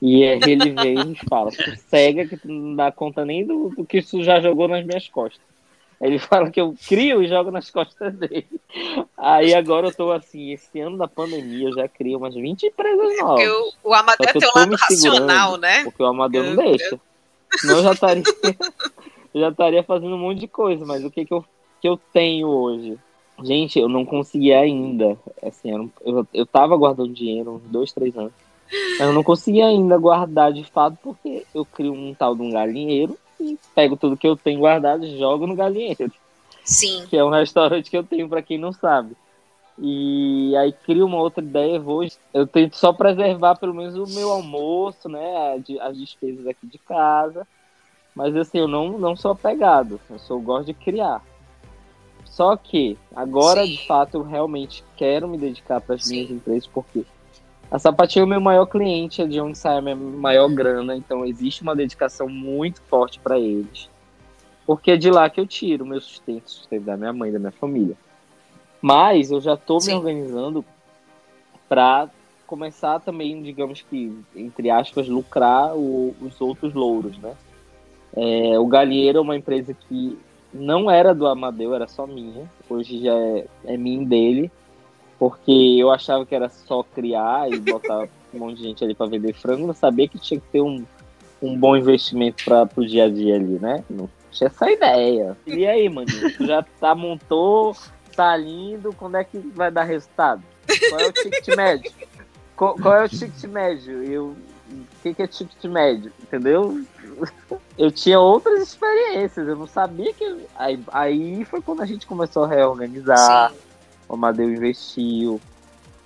E aí ele vem e fala, tu cega que tu não dá conta nem do, do que tu já jogou nas minhas costas. Ele fala que eu crio e jogo nas costas dele. Aí agora eu tô assim, esse ano da pandemia eu já criei umas 20 empresas novas. Porque o, o Amadeu tem um lado racional, né? Porque o amador não deixa. Senão eu já estaria, já estaria fazendo um monte de coisa, mas o que, que, eu, que eu tenho hoje? Gente, eu não consegui ainda. Assim, eu, eu, eu tava guardando dinheiro uns dois, três anos. Mas eu não consegui ainda guardar de fato, porque eu crio um tal de um galinheiro e pego tudo que eu tenho guardado e jogo no galinheiro Sim. que é um restaurante que eu tenho para quem não sabe. E aí crio uma outra ideia, vou, eu tento só preservar pelo menos o meu almoço, né, as, as despesas aqui de casa. Mas assim, eu não, não sou apegado, eu sou eu gosto de criar. Só que agora, Sim. de fato, eu realmente quero me dedicar para as minhas empresas, porque a Sapatinho é o meu maior cliente, é de onde sai a minha maior grana, então existe uma dedicação muito forte para eles. Porque é de lá que eu tiro o meu sustento, sustento da minha mãe, da minha família. Mas eu já estou me organizando para começar também, digamos que, entre aspas, lucrar o- os outros louros, né? É, o Galheiro é uma empresa que não era do Amadeu, era só minha. Hoje já é, é minha dele. Porque eu achava que era só criar e botar um monte de gente ali para vender frango. Não sabia que tinha que ter um, um bom investimento para o dia a dia ali, né? Não tinha essa ideia. E aí, maninho? Tu já tá, montou, tá lindo, quando é que vai dar resultado? Qual é o ticket médio? Qual, qual é o ticket médio? Eu, o que, que é ticket médio? Entendeu? Eu tinha outras experiências, eu não sabia que. Aí, aí foi quando a gente começou a reorganizar, Sim. O Amadeu investiu.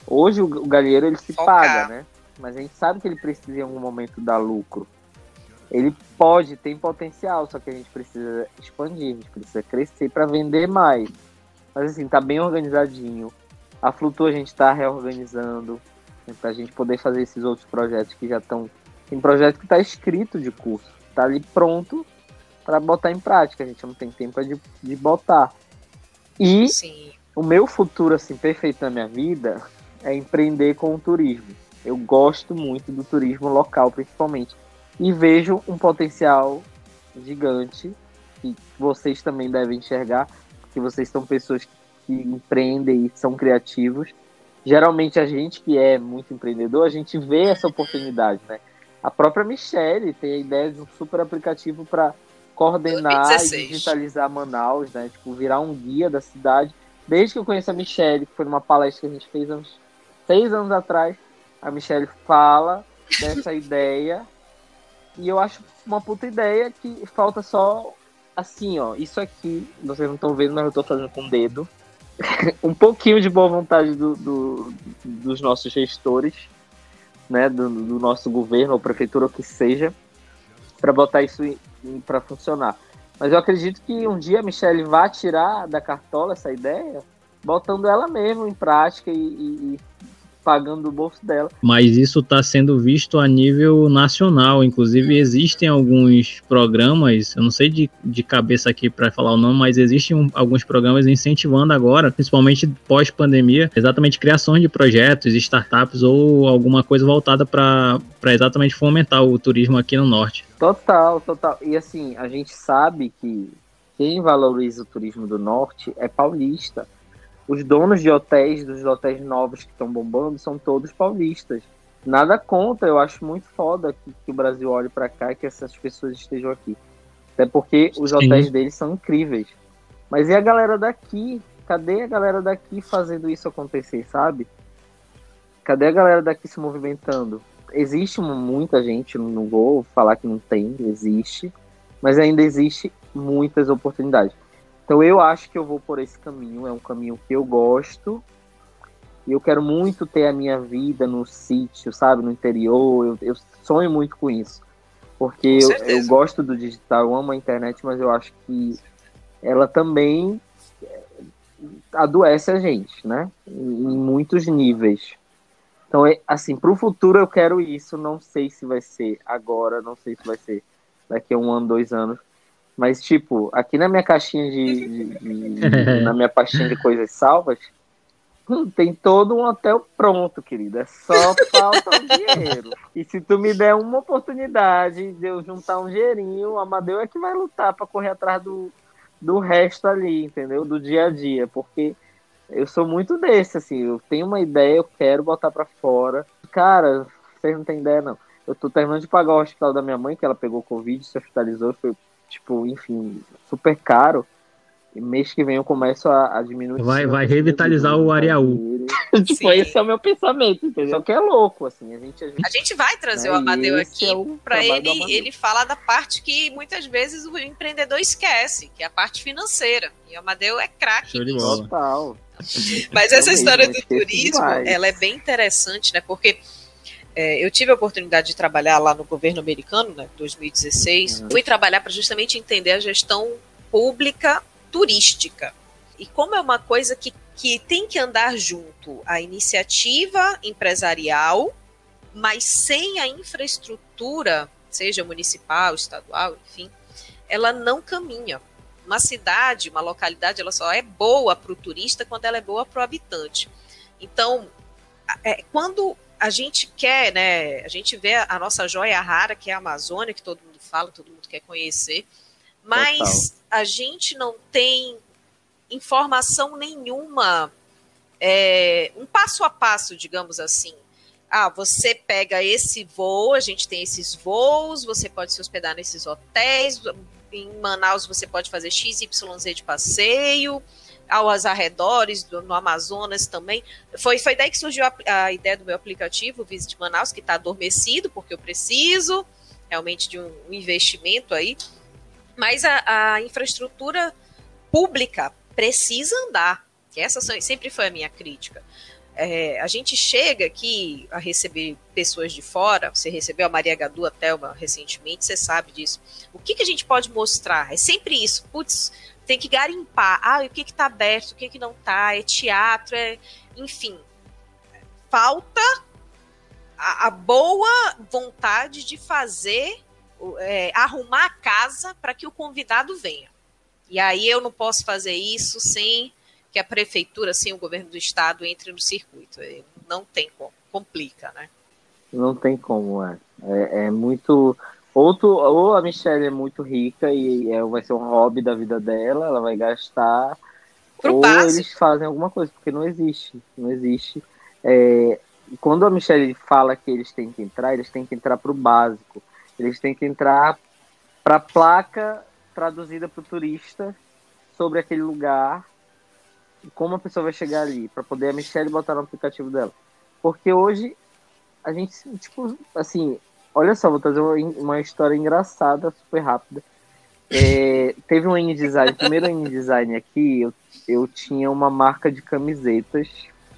Hoje o, o galheiro ele se Focar. paga, né? Mas a gente sabe que ele precisa em algum momento dar lucro. Ele pode, tem potencial, só que a gente precisa expandir, a gente precisa crescer para vender mais. Mas assim, tá bem organizadinho. A Flutu a gente tá reorganizando né, pra gente poder fazer esses outros projetos que já estão. Tem projeto que tá escrito de curso, tá ali pronto para botar em prática. A gente não tem tempo de, de botar. E Sim. O meu futuro, assim, perfeito na minha vida é empreender com o turismo. Eu gosto muito do turismo local, principalmente. E vejo um potencial gigante que vocês também devem enxergar, porque vocês são pessoas que empreendem e são criativos. Geralmente a gente que é muito empreendedor, a gente vê essa oportunidade, né? A própria Michelle tem a ideia de um super aplicativo para coordenar 2016. e digitalizar Manaus, né? Tipo, virar um guia da cidade. Desde que eu conheço a Michelle, que foi numa palestra que a gente fez há uns seis anos atrás, a Michelle fala dessa ideia. E eu acho uma puta ideia que falta só assim, ó. Isso aqui, vocês não estão vendo, mas eu tô fazendo com o dedo. um pouquinho de boa vontade do, do- dos nossos gestores, né? Do, do nosso governo, ou prefeitura, ou que seja, para botar isso para funcionar. Mas eu acredito que um dia a Michelle vai tirar da cartola essa ideia, botando ela mesma em prática e, e- e pagando do bolso dela. Mas isso está sendo visto a nível nacional. Inclusive, existem alguns programas, eu não sei de, de cabeça aqui para falar o nome, mas existem um- alguns programas incentivando agora, principalmente pós-pandemia, exatamente criações de projetos, startups ou alguma coisa voltada para exatamente fomentar o turismo aqui no norte. Total, total. E assim, a gente sabe que quem valoriza o turismo do norte é paulista. Os donos de hotéis, dos hotéis novos que estão bombando, são todos paulistas. nada contra, eu acho muito foda que, que o Brasil olhe para cá e que essas pessoas estejam aqui. Até porque os Sim. hotéis deles são incríveis. Mas e a galera daqui? Cadê a galera daqui fazendo isso acontecer, sabe? Cadê a galera daqui se movimentando? Existe muita gente, não vou falar que não tem, existe, mas ainda existe muitas oportunidades. Então eu acho que eu vou por esse caminho, é um caminho que eu gosto, e eu quero muito ter a minha vida no sítio, sabe, no interior. Eu, eu sonho muito com isso. Porque eu, eu, gosto do digital, eu amo a internet, mas eu acho que ela também adoece a gente, né? Em muitos níveis. Então, é, assim, para o futuro eu quero isso. Não sei se vai ser agora, não sei se vai ser daqui a um ano, dois anos. Mas, tipo, aqui na minha caixinha de. de, de na minha pastinha de coisas salvas, tem todo um hotel pronto, querida. É só falta o dinheiro. E se tu me der uma oportunidade de eu juntar um dinheirinho, o Amadeu é que vai lutar para correr atrás do, do resto ali, entendeu? Do dia a dia. Porque eu sou muito desse, assim. Eu tenho uma ideia, eu quero botar para fora. Cara, vocês não têm ideia, não. Eu tô terminando de pagar o hospital da minha mãe, que ela pegou Covid, se hospitalizou, foi, tipo, enfim, super caro. E mês que vem eu começo a, a diminuir. Vai, vai revitalizar o Areaú. tipo, esse é o meu pensamento, entendeu? Só que é louco, assim. A gente, a gente, a gente vai trazer né? o Amadeu aqui é para ele, ele falar da parte que muitas vezes o empreendedor esquece, que é a parte financeira. E o Amadeu é craque. Total. Mas essa história do turismo, demais. ela é bem interessante, né? Porque é, eu tive a oportunidade de trabalhar lá no governo americano, né, 2016. Uhum. Fui trabalhar para justamente entender a gestão pública turística. E como é uma coisa que, que tem que andar junto a iniciativa empresarial, mas sem a infraestrutura, seja municipal, estadual, enfim, ela não caminha. Uma cidade, uma localidade, ela só é boa para o turista quando ela é boa para o habitante. Então, é, quando a gente quer, né, a gente vê a nossa joia rara, que é a Amazônia, que todo mundo fala, todo mundo quer conhecer, mas Total. a gente não tem informação nenhuma, é, um passo a passo, digamos assim. Ah, você pega esse voo, a gente tem esses voos, você pode se hospedar nesses hotéis, em Manaus você pode fazer XYZ de passeio, aos arredores, do, no Amazonas também. Foi, foi daí que surgiu a, a ideia do meu aplicativo, Visit Manaus, que está adormecido, porque eu preciso realmente de um, um investimento aí. Mas a, a infraestrutura pública precisa andar. Que essa sempre foi a minha crítica. É, a gente chega aqui a receber pessoas de fora, você recebeu a Maria Gadu até uma recentemente, você sabe disso. O que, que a gente pode mostrar? É sempre isso, putz, tem que garimpar. Ah, o que está aberto, o que, que não está, é teatro, é. Enfim. Falta a, a boa vontade de fazer é, arrumar a casa para que o convidado venha. E aí eu não posso fazer isso sem que a prefeitura, sem o governo do estado entre no circuito. É, não tem como, complica, né? Não tem como, é. É, é muito. Ou, tu, ou a Michelle é muito rica e é, vai ser um hobby da vida dela, ela vai gastar. Pro ou básico. eles fazem alguma coisa, porque não existe. Não existe. É, quando a Michelle fala que eles têm que entrar, eles têm que entrar pro básico. Eles têm que entrar para a placa traduzida para o turista sobre aquele lugar e como a pessoa vai chegar ali, para poder a Michelle botar no aplicativo dela. Porque hoje a gente, tipo, assim, olha só, vou trazer uma, uma história engraçada, super rápida. É, teve um InDesign, primeiro InDesign aqui, eu, eu tinha uma marca de camisetas,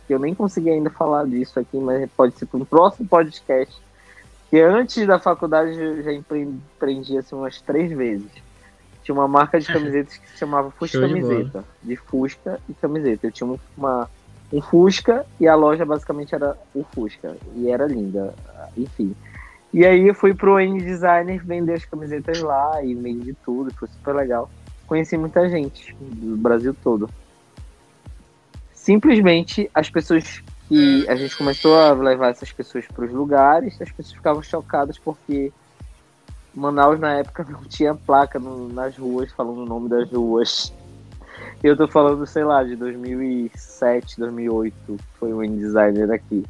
que eu nem consegui ainda falar disso aqui, mas pode ser para um próximo podcast que antes da faculdade eu já empreendi assim, umas três vezes. Tinha uma marca de camisetas que se chamava Fusca Camiseta. De, de, Fusca e camiseta. Eu tinha uma, um Fusca e a loja basicamente era o Fusca. E era linda. Enfim. E aí eu fui pro N Designer vender as camisetas lá e vendi tudo. Foi super legal. Conheci muita gente do Brasil todo. Simplesmente as pessoas que a gente começou a levar essas pessoas para os lugares, as pessoas ficavam chocadas porque Manaus na época não tinha placa no, nas ruas falando o nome das ruas. Eu tô falando, sei lá, de 2007, 2008, foi o InDesigner aqui.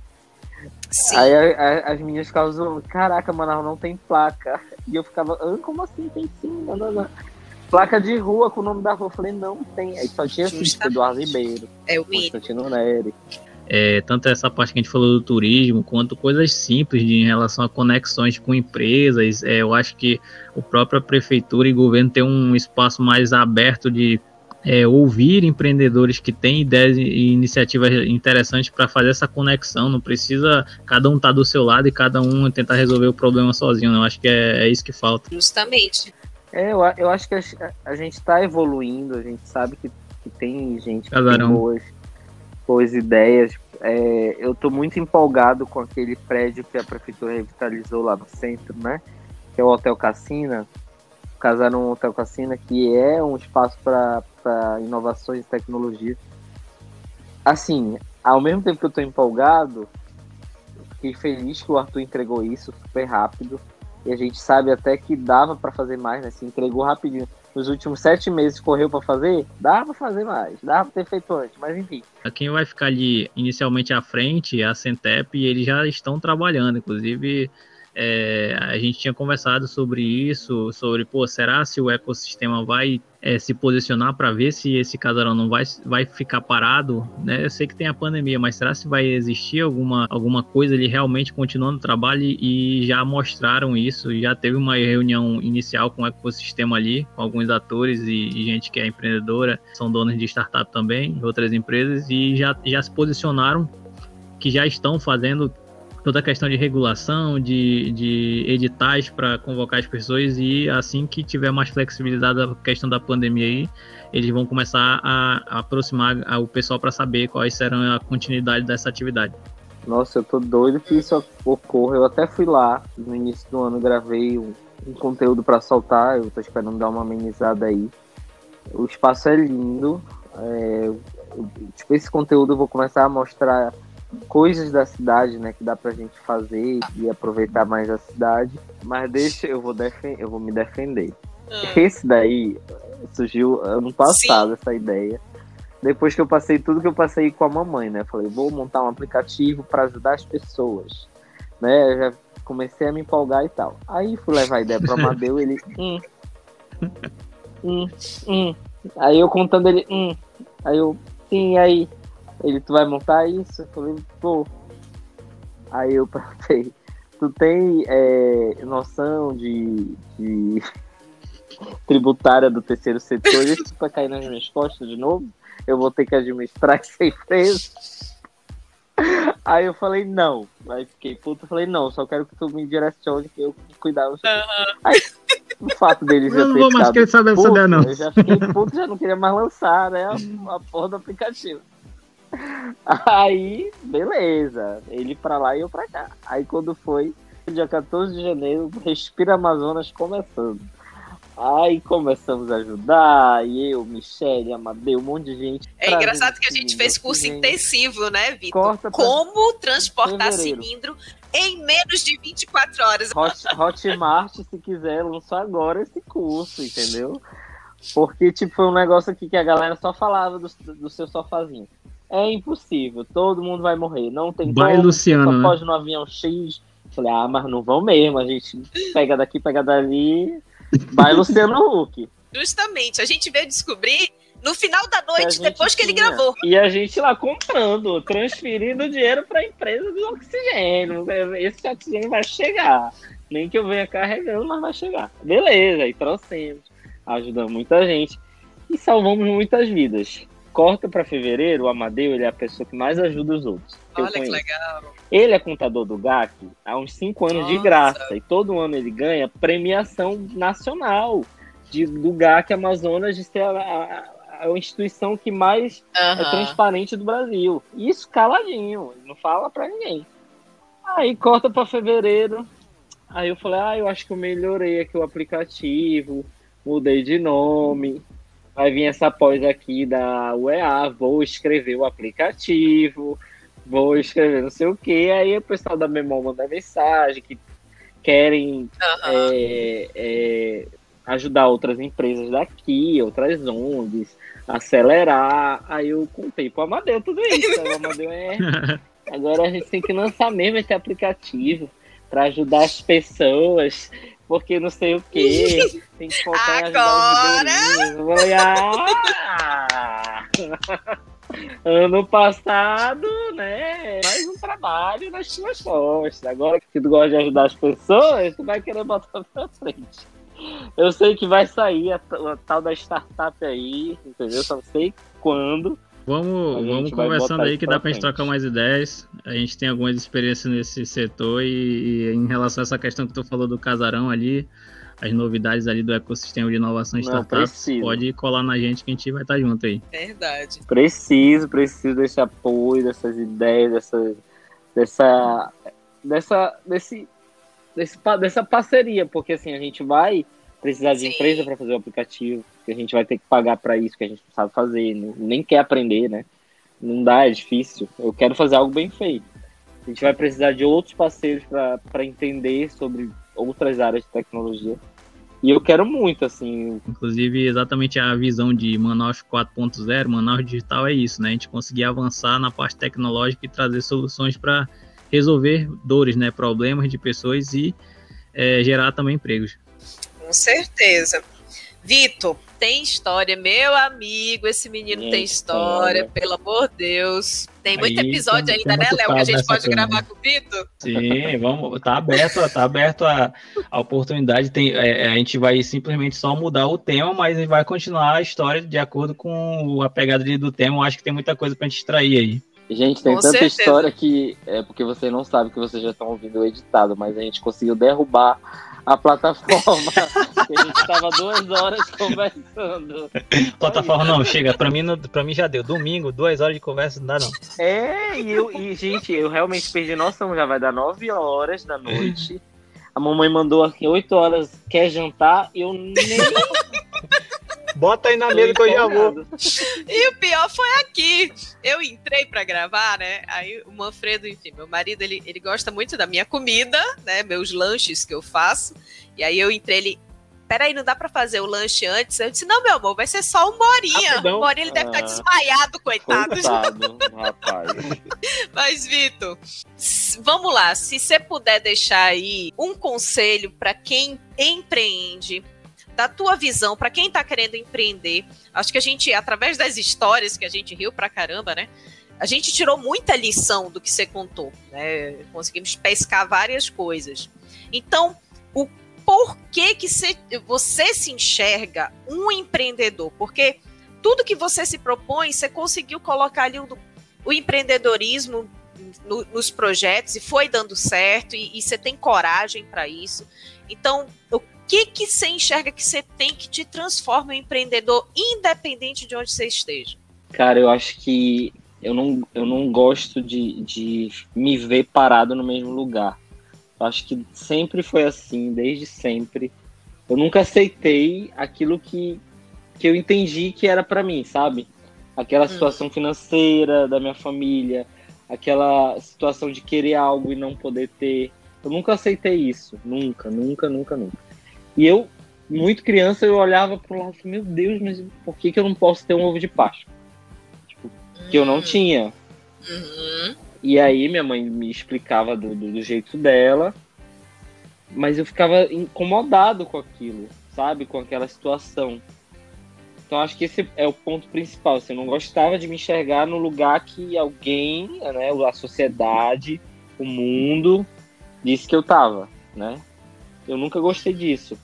Sim. Aí a, a, as meninas ficavam zoando, caraca, Manaus não tem placa. E eu ficava, ah, como assim tem sim? Não, não, não. Placa de rua com o nome da rua. Eu falei, não tem. Aí só tinha assim, Eduardo Ribeiro. É o Constantino Nery. É, tanto essa parte que a gente falou do turismo, quanto coisas simples de, em relação a conexões com empresas. É, eu acho que o próprio prefeitura e governo tem um espaço mais aberto de é, ouvir empreendedores que têm ideias e iniciativas interessantes para fazer essa conexão. Não precisa cada um estar tá do seu lado e cada um tentar resolver o problema sozinho. Eu acho que é, é isso que falta. Justamente. É, eu, eu acho que a, a gente está evoluindo, a gente sabe que, que tem gente que tem boas boas ideias. É, eu estou muito empolgado com aquele prédio que a prefeitura revitalizou lá no centro, né? Que é o Hotel Cassina. Casaram um Hotel Cassina, que é um espaço para inovações e tecnologia. Assim, ao mesmo tempo que eu estou empolgado, fiquei feliz que o Arthur entregou isso super rápido. E a gente sabe até que dava para fazer mais, né? Se entregou rapidinho nos últimos sete meses correu para fazer, dá para fazer mais, dá para ter feito antes, mas enfim. Quem vai ficar ali inicialmente à frente é a Centep e eles já estão trabalhando, inclusive é, a gente tinha conversado sobre isso, sobre, pô, será se o ecossistema vai é, se posicionar para ver se esse casarão não vai, vai ficar parado, né? Eu sei que tem a pandemia, mas será se vai existir alguma, alguma coisa ali realmente continuando o trabalho e já mostraram isso, já teve uma reunião inicial com o ecossistema ali, com alguns atores e, e gente que é empreendedora, são donos de startup também, outras empresas, e já, já se posicionaram que já estão fazendo toda a questão de regulação, de, de editais para convocar as pessoas e assim que tiver mais flexibilidade da questão da pandemia aí, eles vão começar a, aproximar o pessoal para saber quais serão a continuidade dessa atividade. Nossa, eu tô doido que isso ocorra. Eu até fui lá no início do ano, gravei um, um conteúdo para soltar. Eu tô esperando dar uma amenizada aí. O espaço é lindo. É, tipo, esse conteúdo eu vou começar a mostrar coisas da cidade, né, que dá pra gente fazer e aproveitar mais a cidade. Mas deixa, eu vou, defen eu vou me defender. Hum. Esse daí surgiu ano passado, Sim. essa ideia. Depois que eu passei tudo que eu passei com a mamãe, né? Falei, vou montar um aplicativo para ajudar as pessoas. Né? Eu já comecei a me empolgar e tal. Aí fui levar a ideia pro Amadeu, ele. Hum, hum, hum. Aí eu contando ele, hum. Aí eu, sim, aí. Ele, tu vai montar isso? Eu falei, pô. Aí eu perguntei, tu tem é, noção de, de tributária do terceiro setor? Isso vai cair nas minhas costas de novo? Eu vou ter que administrar essa empresa? Aí eu falei, não. Aí fiquei puto, falei, não, só quero que tu me direcione que eu cuidar. Uhum. Aí, o fato dele já eu não vou mais querer saber dessa ideia, não. Eu já fiquei puto, já não queria mais lançar, né, a, a porra do aplicativo. Aí, beleza. Ele pra lá e eu pra cá. Aí quando foi, dia 14 de janeiro, Respira Amazonas começando. Aí começamos a ajudar, e eu, Michelle, Amadeu, um monte de gente. É engraçado que a gente fez curso gente. intensivo, né, Vitor? Como transportar fevereiro. cilindro em menos de 24 horas. Hot, Hotmart, se quiser, lançou agora esse curso, entendeu? Porque, tipo, foi um negócio aqui que a galera só falava do, do seu sofazinho é impossível, todo mundo vai morrer, não tem vai, como, Luciano, só né? pode no avião X. Falei, ah, mas não vão mesmo, a gente pega daqui, pega dali, vai Luciano Huck. Justamente, a gente veio descobrir no final da noite, depois que ele gravou. E a gente lá comprando, transferindo dinheiro para a empresa do oxigênio. Esse oxigênio vai chegar. Nem que eu venha carregando, mas vai chegar. Beleza, aí trouxemos. Ajudamos muita gente. E salvamos muitas vidas corta para fevereiro, o Amadeu ele é a pessoa que mais ajuda os outros. Olha que legal. Ele é contador do GAC há uns cinco anos Nossa. de graça. E todo ano ele ganha premiação nacional de, do GAC Amazonas de ser a, a, a instituição que mais é transparente do Brasil. Isso caladinho, não fala para ninguém. Aí corta para fevereiro. Aí eu falei, ah, eu acho que eu melhorei aqui o aplicativo, mudei de nome vai vir essa pós aqui da UEA, vou escrever o aplicativo, vou escrever não sei o que, aí o pessoal da Memol manda mensagem que querem uhum. é, é, ajudar outras empresas daqui, outras ONGs, acelerar, aí eu contei pro Amadeu tudo isso, o Amadeu é Agora a gente tem que lançar mesmo esse aplicativo para ajudar as pessoas, porque não sei o quê. Tem que focar Agora... em ah! Ano passado, né? Mais um trabalho nas suas costas. Agora que tu gosta de ajudar as pessoas, tu vai querer botar pra frente. Eu sei que vai sair a, a tal da startup aí, entendeu? Só não sei quando. Vamos, vamos conversando aí que dá pra gente trocar mais ideias. A gente tem algumas experiências nesse setor e, e, em relação a essa questão que tu falou do casarão ali, as novidades ali do ecossistema de inovação de startups, pode colar na gente que a gente vai estar junto aí. Verdade. Preciso, preciso desse apoio, dessas ideias, dessa, dessa, dessa, desse, desse, dessa parceria, porque assim, a gente vai precisar de Sim. empresa para fazer o aplicativo, que a gente vai ter que pagar para isso, que a gente não sabe fazer, nem quer aprender, né? Não dá, é difícil. Eu quero fazer algo bem feito. A gente vai precisar de outros parceiros para entender sobre outras áreas de tecnologia. E eu quero muito, assim. Inclusive, exatamente a visão de Manaus 4.0, Manaus Digital é isso, né? A gente conseguir avançar na parte tecnológica e trazer soluções para resolver dores, né? Problemas de pessoas e é, gerar também empregos. Com certeza. Vitor, tem história, meu amigo, esse menino tem, tem história, história, pelo amor de Deus. Tem muito Aí, episódio ainda, né, Léo, que a gente pode gravar com o Vitor? Sim, vamos, tá aberto, tá aberto a, a oportunidade. Tem, é, é, a gente vai simplesmente só mudar o tema, mas vai continuar a história de acordo com a pegada do tema. Eu acho que tem muita coisa pra gente extrair aí. Gente, tem com tanta certeza. história que é porque você não sabe que vocês já estão ouvindo o editado, mas a gente conseguiu derrubar a plataforma. a gente tava duas horas conversando. Plataforma não, chega. Pra mim, pra mim já deu. Domingo, duas horas de conversa, não dá não. É, e, eu, e gente, eu realmente perdi noção. Já vai dar nove horas da noite. A mamãe mandou aqui oito horas, quer jantar? Eu nem Bota aí na mesa que eu já vou. E o pior foi aqui. Eu entrei para gravar, né? Aí o Manfredo, enfim, meu marido, ele, ele gosta muito da minha comida, né? Meus lanches que eu faço. E aí eu entrei, ele, peraí, não dá pra fazer o lanche antes? Eu disse, não, meu amor, vai ser só uma horinha. Rapidão. Uma horinha ele deve estar ah, desmaiado, coitado. Coitado, rapaz. Mas, Vitor, vamos lá. Se você puder deixar aí um conselho para quem empreende, da tua visão para quem está querendo empreender. Acho que a gente, através das histórias que a gente riu pra caramba, né? A gente tirou muita lição do que você contou, né? Conseguimos pescar várias coisas. Então, o porquê que você, você se enxerga um empreendedor? Porque tudo que você se propõe, você conseguiu colocar ali o, o empreendedorismo no, nos projetos e foi dando certo e, e você tem coragem para isso. Então, o que que você enxerga que você tem que te transforma em empreendedor, independente de onde você esteja? Cara, eu acho que eu não, eu não gosto de, de me ver parado no mesmo lugar. Eu acho que sempre foi assim, desde sempre. Eu nunca aceitei aquilo que, que eu entendi que era para mim, sabe? Aquela hum. situação financeira da minha família, aquela situação de querer algo e não poder ter. Eu nunca aceitei isso. Nunca, nunca, nunca, nunca. E eu, muito criança, eu olhava pro lado e falei, meu Deus, mas por que, que eu não posso ter um ovo de Páscoa? Tipo, que eu não hum. tinha. Uhum. E aí minha mãe me explicava do, do, do, jeito dela, mas eu ficava incomodado com aquilo, sabe? Com aquela situação. Então acho que esse é o ponto principal. Assim, eu não gostava de me enxergar no lugar que alguém, né, a sociedade, o mundo, disse que eu tava, né? Eu nunca gostei disso.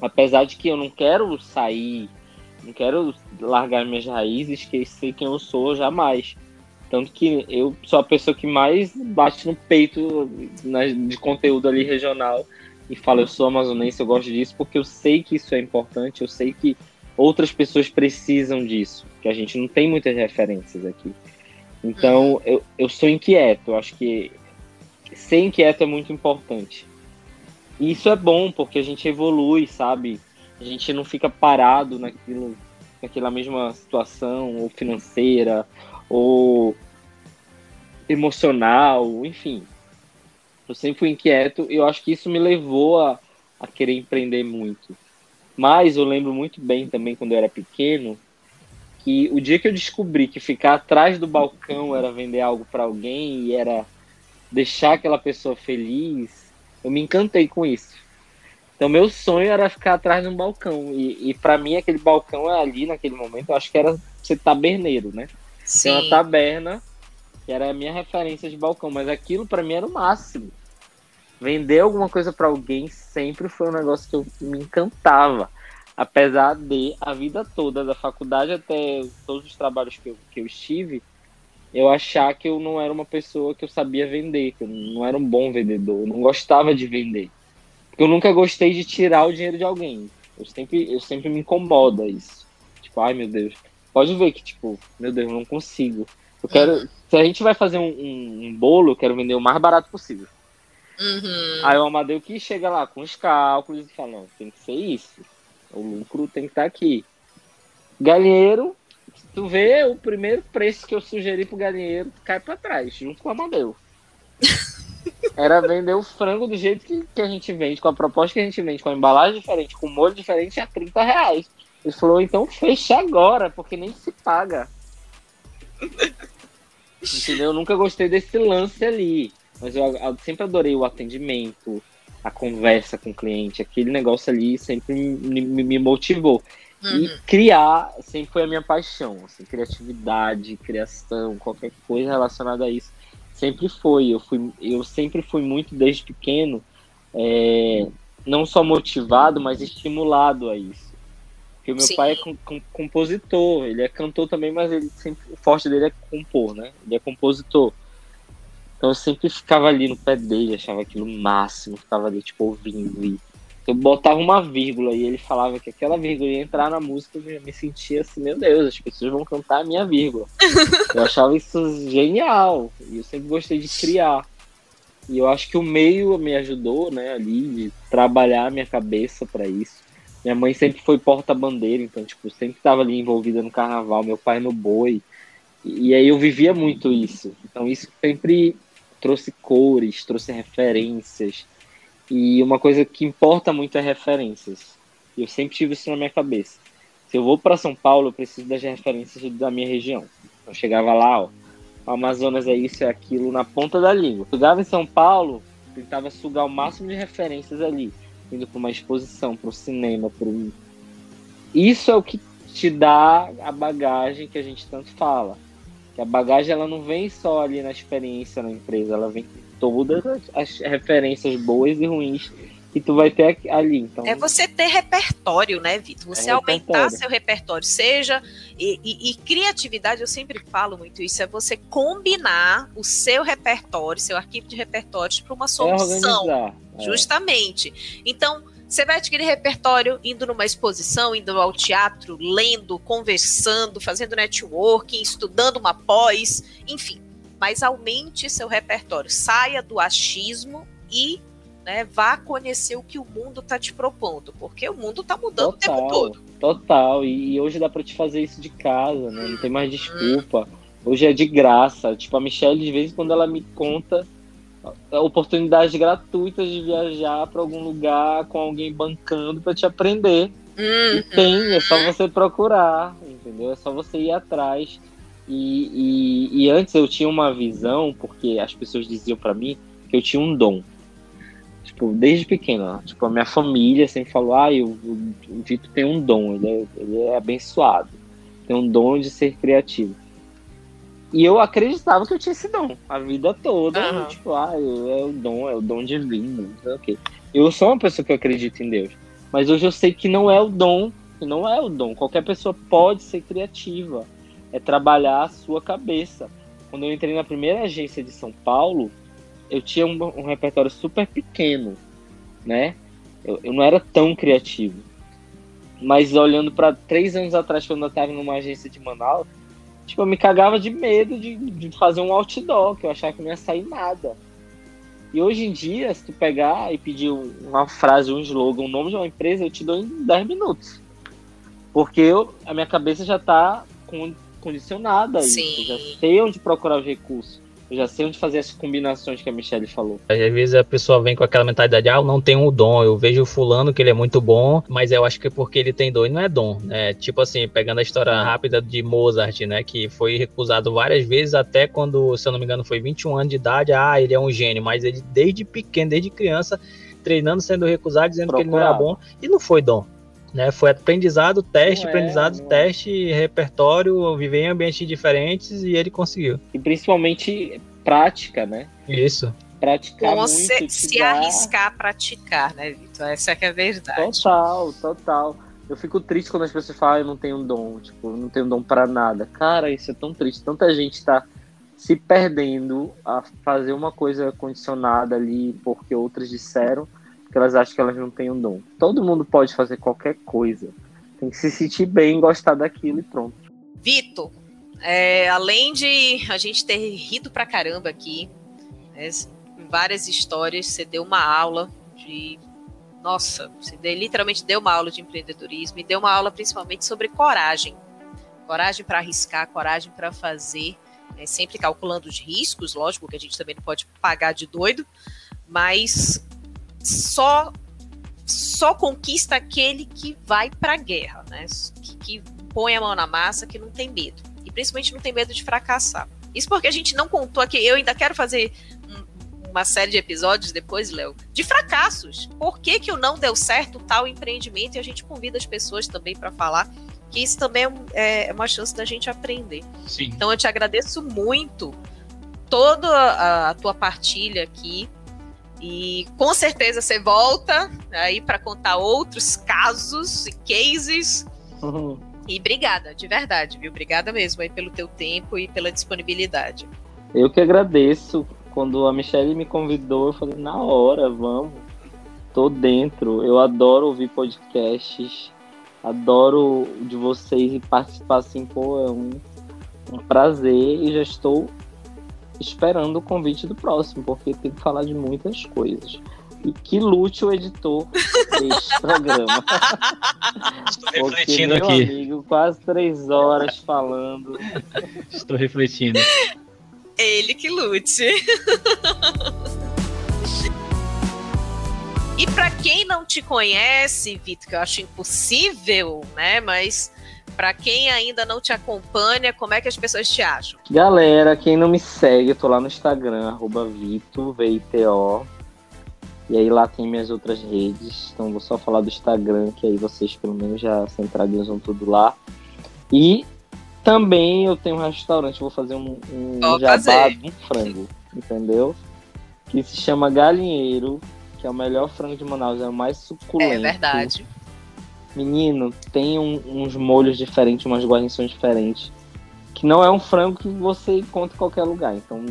Apesar de que eu não quero sair, não quero largar minhas raízes, esquecer quem eu sou jamais. Tanto que eu sou a pessoa que mais bate no peito de conteúdo ali regional e fala, eu sou amazonense, eu gosto disso, porque eu sei que isso é importante, eu sei que outras pessoas precisam disso, que a gente não tem muitas referências aqui. Então, eu, eu sou inquieto, eu acho que ser inquieto é muito importante. E isso é bom, porque a gente evolui, sabe? A gente não fica parado naquilo, naquela mesma situação, ou financeira, ou emocional, enfim. Eu sempre fui inquieto e eu acho que isso me levou a, a querer empreender muito. Mas eu lembro muito bem também, quando eu era pequeno, que o dia que eu descobri que ficar atrás do balcão era vender algo para alguém e era deixar aquela pessoa feliz, eu me encantei com isso. Então meu sonho era ficar atrás de um balcão e, e para mim aquele balcão ali naquele momento, eu acho que era ser taberneiro, né? Sim. Tem uma taberna que era a minha referência de balcão, mas aquilo para mim era o máximo. Vender alguma coisa para alguém sempre foi um negócio que eu me encantava apesar de a vida toda, da faculdade até todos os trabalhos que eu, que eu estive, eu achar que eu não era uma pessoa que eu sabia vender, que eu não era um bom vendedor, eu não gostava de vender. Porque eu nunca gostei de tirar o dinheiro de alguém. Eu sempre, eu sempre me incomoda isso. Tipo, ai meu Deus. Pode ver que, tipo, meu Deus, eu não consigo. Eu quero. Se a gente vai fazer um, um, um, bolo, eu quero vender o mais barato possível. Uhum. Aí o Amadeu que chega lá com os cálculos e fala, não, tem que ser isso. O lucro tem que estar tá aqui. Galinheiro, tu vê o primeiro preço que eu sugeri pro galinheiro, cai para trás, junto com o Amadeu. Era vender o frango do jeito que, que a gente vende, com a proposta que a gente vende, com a embalagem diferente, com molho diferente, a 30 reais. Ele falou, então fecha agora, porque nem se paga. Entendeu? Eu nunca gostei desse lance ali. Mas eu, eu sempre adorei o atendimento, a conversa com o cliente, aquele negócio ali sempre me, me, me motivou. Uhum. E criar sempre foi a minha paixão, assim, criatividade, criação, qualquer coisa relacionada a isso, sempre foi. Eu, fui, eu sempre fui muito desde pequeno, é, não só motivado, mas estimulado a isso. Porque o meu Sim. pai é com, com, compositor, ele é cantor também, mas ele sempre, o forte dele é compor, né? Ele é compositor. Então eu sempre ficava ali no pé dele, achava aquilo máximo, ficava ali, tipo, ouvindo. E eu botava uma vírgula e ele falava que aquela vírgula ia entrar na música, eu me sentia assim, meu Deus, as pessoas vão cantar a minha vírgula. eu achava isso genial. E eu sempre gostei de criar. E eu acho que o meio me ajudou, né, ali, de trabalhar a minha cabeça para isso. Minha mãe sempre foi porta-bandeira, então, tipo, sempre estava ali envolvida no carnaval, meu pai no boi. E aí eu vivia muito isso. Então isso sempre trouxe cores, trouxe referências. E uma coisa que importa muito é referências. Eu sempre tive isso na minha cabeça. Se eu vou para São Paulo, eu preciso das referências da minha região. Eu chegava lá, ó, Amazonas é isso, é aquilo, na ponta da língua. Eu chegava em São Paulo, tentava sugar o máximo de referências ali, indo para uma exposição, para o cinema, para um... Isso é o que te dá a bagagem que a gente tanto fala. Que a bagagem ela não vem só ali na experiência na empresa, ela vem todas as referências boas e ruins que tu vai ter ali. Então, é você ter repertório, né, Vitor? Você é aumentar repertório. seu repertório, seja. E, e, e, criatividade, eu sempre falo muito isso, é você combinar o seu repertório, seu arquivo de repertórios para uma é solução. É justamente. Então você vai adquirir repertório indo numa exposição, indo ao teatro, lendo, conversando, fazendo networking, estudando uma pós, enfim. Mas aumente seu repertório, saia do achismo e né, vá conhecer o que o mundo está te propondo, porque o mundo está mudando total, o tempo todo. Total, e hoje dá para te fazer isso de casa, né? Não tem mais uhum. desculpa. Hoje é de graça. Tipo, a Michelle, de vez em quando ela me conta oportunidades gratuitas de viajar para algum lugar com alguém bancando para te aprender. Uhum. E tem, é só você procurar, entendeu? É só você ir atrás. E, e, e antes eu tinha uma visão, porque as pessoas diziam para mim que eu tinha um dom. Tipo, desde pequeno, tipo, a minha família sempre falou, ah, o, o, Dito tem um dom, ele é, ele é abençoado, tem um dom de ser criativo. E eu acreditava que eu tinha esse dom a vida toda. Uhum. Tipo, ah, é o dom, é o dom divino. Okay. Eu sou uma pessoa que acredita em Deus. Mas hoje eu sei que não é o dom, que não é o dom. Qualquer pessoa pode ser criativa. É trabalhar a sua cabeça. Quando eu entrei na primeira agência de São Paulo, eu tinha um, um repertório super pequeno, né? Eu, eu não era tão criativo. Mas olhando para três anos atrás, quando eu estava numa agência de Manaus, Tipo, eu me cagava de medo de, de fazer um outdoor, que eu achava que não ia sair nada. E hoje em dia, se tu pegar e pedir uma frase, um slogan, um nome de uma empresa, eu te dou em 10 minutos. Porque eu, a minha cabeça já está condicionada a isso. Eu já sei onde procurar os recursos. Eu já sei onde fazer as combinações que a Michelle falou. Às vezes a pessoa vem com aquela mentalidade, ah, eu não tenho um dom, eu vejo o fulano que ele é muito bom, mas eu acho que é porque ele tem dom e não é dom, né? Tipo assim, pegando a história rápida de Mozart, né, que foi recusado várias vezes, até quando, se eu não me engano, foi 21 anos de idade, ah, ele é um gênio, mas ele desde pequeno, desde criança, treinando, sendo recusado, dizendo Procurado. que ele não era bom, e não foi dom. Né, foi aprendizado, teste, não é, aprendizado, é, teste, repertório, viver em ambientes diferentes e ele conseguiu. E principalmente prática, né? Isso. Praticar Com muito. Se, se dá... arriscar a praticar, né, Vitor? Essa é, é a verdade. Total, total. Eu fico triste quando as pessoas falam, ah, eu não tenho dom, tipo, eu não tenho dom para nada. Cara, isso é tão triste. Tanta gente tá se perdendo a fazer uma coisa condicionada ali porque outras disseram que elas acham que elas não têm um dom. Todo mundo pode fazer qualquer coisa. Tem que se sentir bem, gostar daquilo e pronto. Vitor, é, além de a gente ter rido pra caramba aqui, né, várias histórias, você deu uma aula de. Nossa, você deu, literalmente deu uma aula de empreendedorismo e deu uma aula principalmente sobre coragem. Coragem para arriscar, coragem para fazer, né, sempre calculando os riscos, lógico que a gente também não pode pagar de doido, mas só só conquista aquele que vai para a guerra, né? Que, que, põe a mão na massa, que não tem medo. E principalmente não tem medo de fracassar. Isso porque a gente não contou aqui. Eu ainda quero fazer um, uma série de episódios depois, Léo, de fracassos. Por que, que não deu certo tal empreendimento? E a gente convida as pessoas também para falar que isso também é, é uma chance da gente aprender. Sim. Então eu te agradeço muito toda a, a tua partilha aqui. E com certeza você volta aí para contar outros casos e cases. Uhum. E obrigada, de verdade, viu? Obrigada mesmo aí pelo teu tempo e pela disponibilidade. Eu que agradeço. Quando a Michelle me convidou, eu falei, na hora, vamos. Tô dentro. Eu adoro ouvir podcasts. Adoro de vocês e participar assim, pô, é um, um prazer e já estou esperando o convite do próximo, porque tem que falar de muitas coisas. E que lute o editor deste programa. Estou refletindo porque, aqui. Amigo, quase três horas falando. Estou refletindo. Ele que lute. e para quem não te conhece, Vitor, que eu acho impossível, né? Mas para quem ainda não te acompanha, como é que as pessoas te acham? Galera, quem não me segue, eu tô lá no Instagram, arroba Vito, V-I-T-O. E aí lá tem minhas outras redes. Então vou só falar do Instagram, que aí vocês pelo menos já centralizam tudo lá. E também eu tenho um restaurante, vou fazer um, um jabá de um frango, entendeu? Que se chama Galinheiro, que é o melhor frango de Manaus, é o mais suculento. É verdade. Menino, tem um, uns molhos diferentes, umas guarnições diferentes. Que não é um frango que você encontra em qualquer lugar. Então,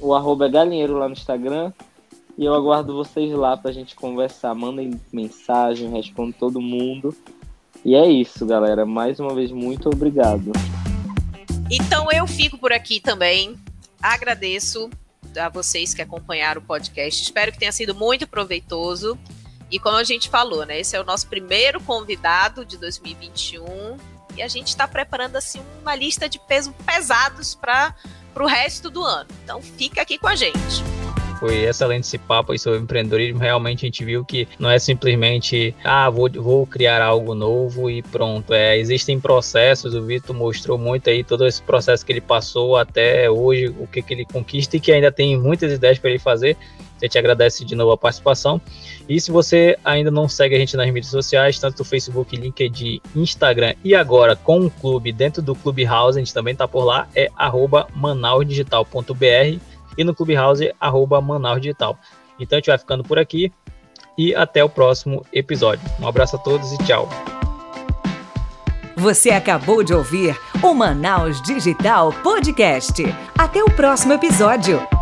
o arroba é galinheiro lá no Instagram. E eu aguardo vocês lá pra gente conversar. Mandem mensagem, respondo todo mundo. E é isso, galera. Mais uma vez, muito obrigado. Então eu fico por aqui também. Agradeço a vocês que acompanharam o podcast. Espero que tenha sido muito proveitoso. E como a gente falou, né? Esse é o nosso primeiro convidado de 2021 e a gente está preparando assim uma lista de pesos pesados para o resto do ano. Então fica aqui com a gente. Foi excelente esse papo aí sobre empreendedorismo. Realmente a gente viu que não é simplesmente, ah, vou, vou criar algo novo e pronto. É, existem processos, o Vitor mostrou muito aí todo esse processo que ele passou até hoje, o que, que ele conquista e que ainda tem muitas ideias para ele fazer. A gente agradece de novo a participação. E se você ainda não segue a gente nas mídias sociais, tanto Facebook, LinkedIn, Instagram e agora com o clube dentro do Clubhouse, a gente também está por lá, é manausdigital.br e no Clubhouse, arroba Manaus Digital. Então a gente vai ficando por aqui e até o próximo episódio. Um abraço a todos e tchau. Você acabou de ouvir o Manaus Digital Podcast. Até o próximo episódio.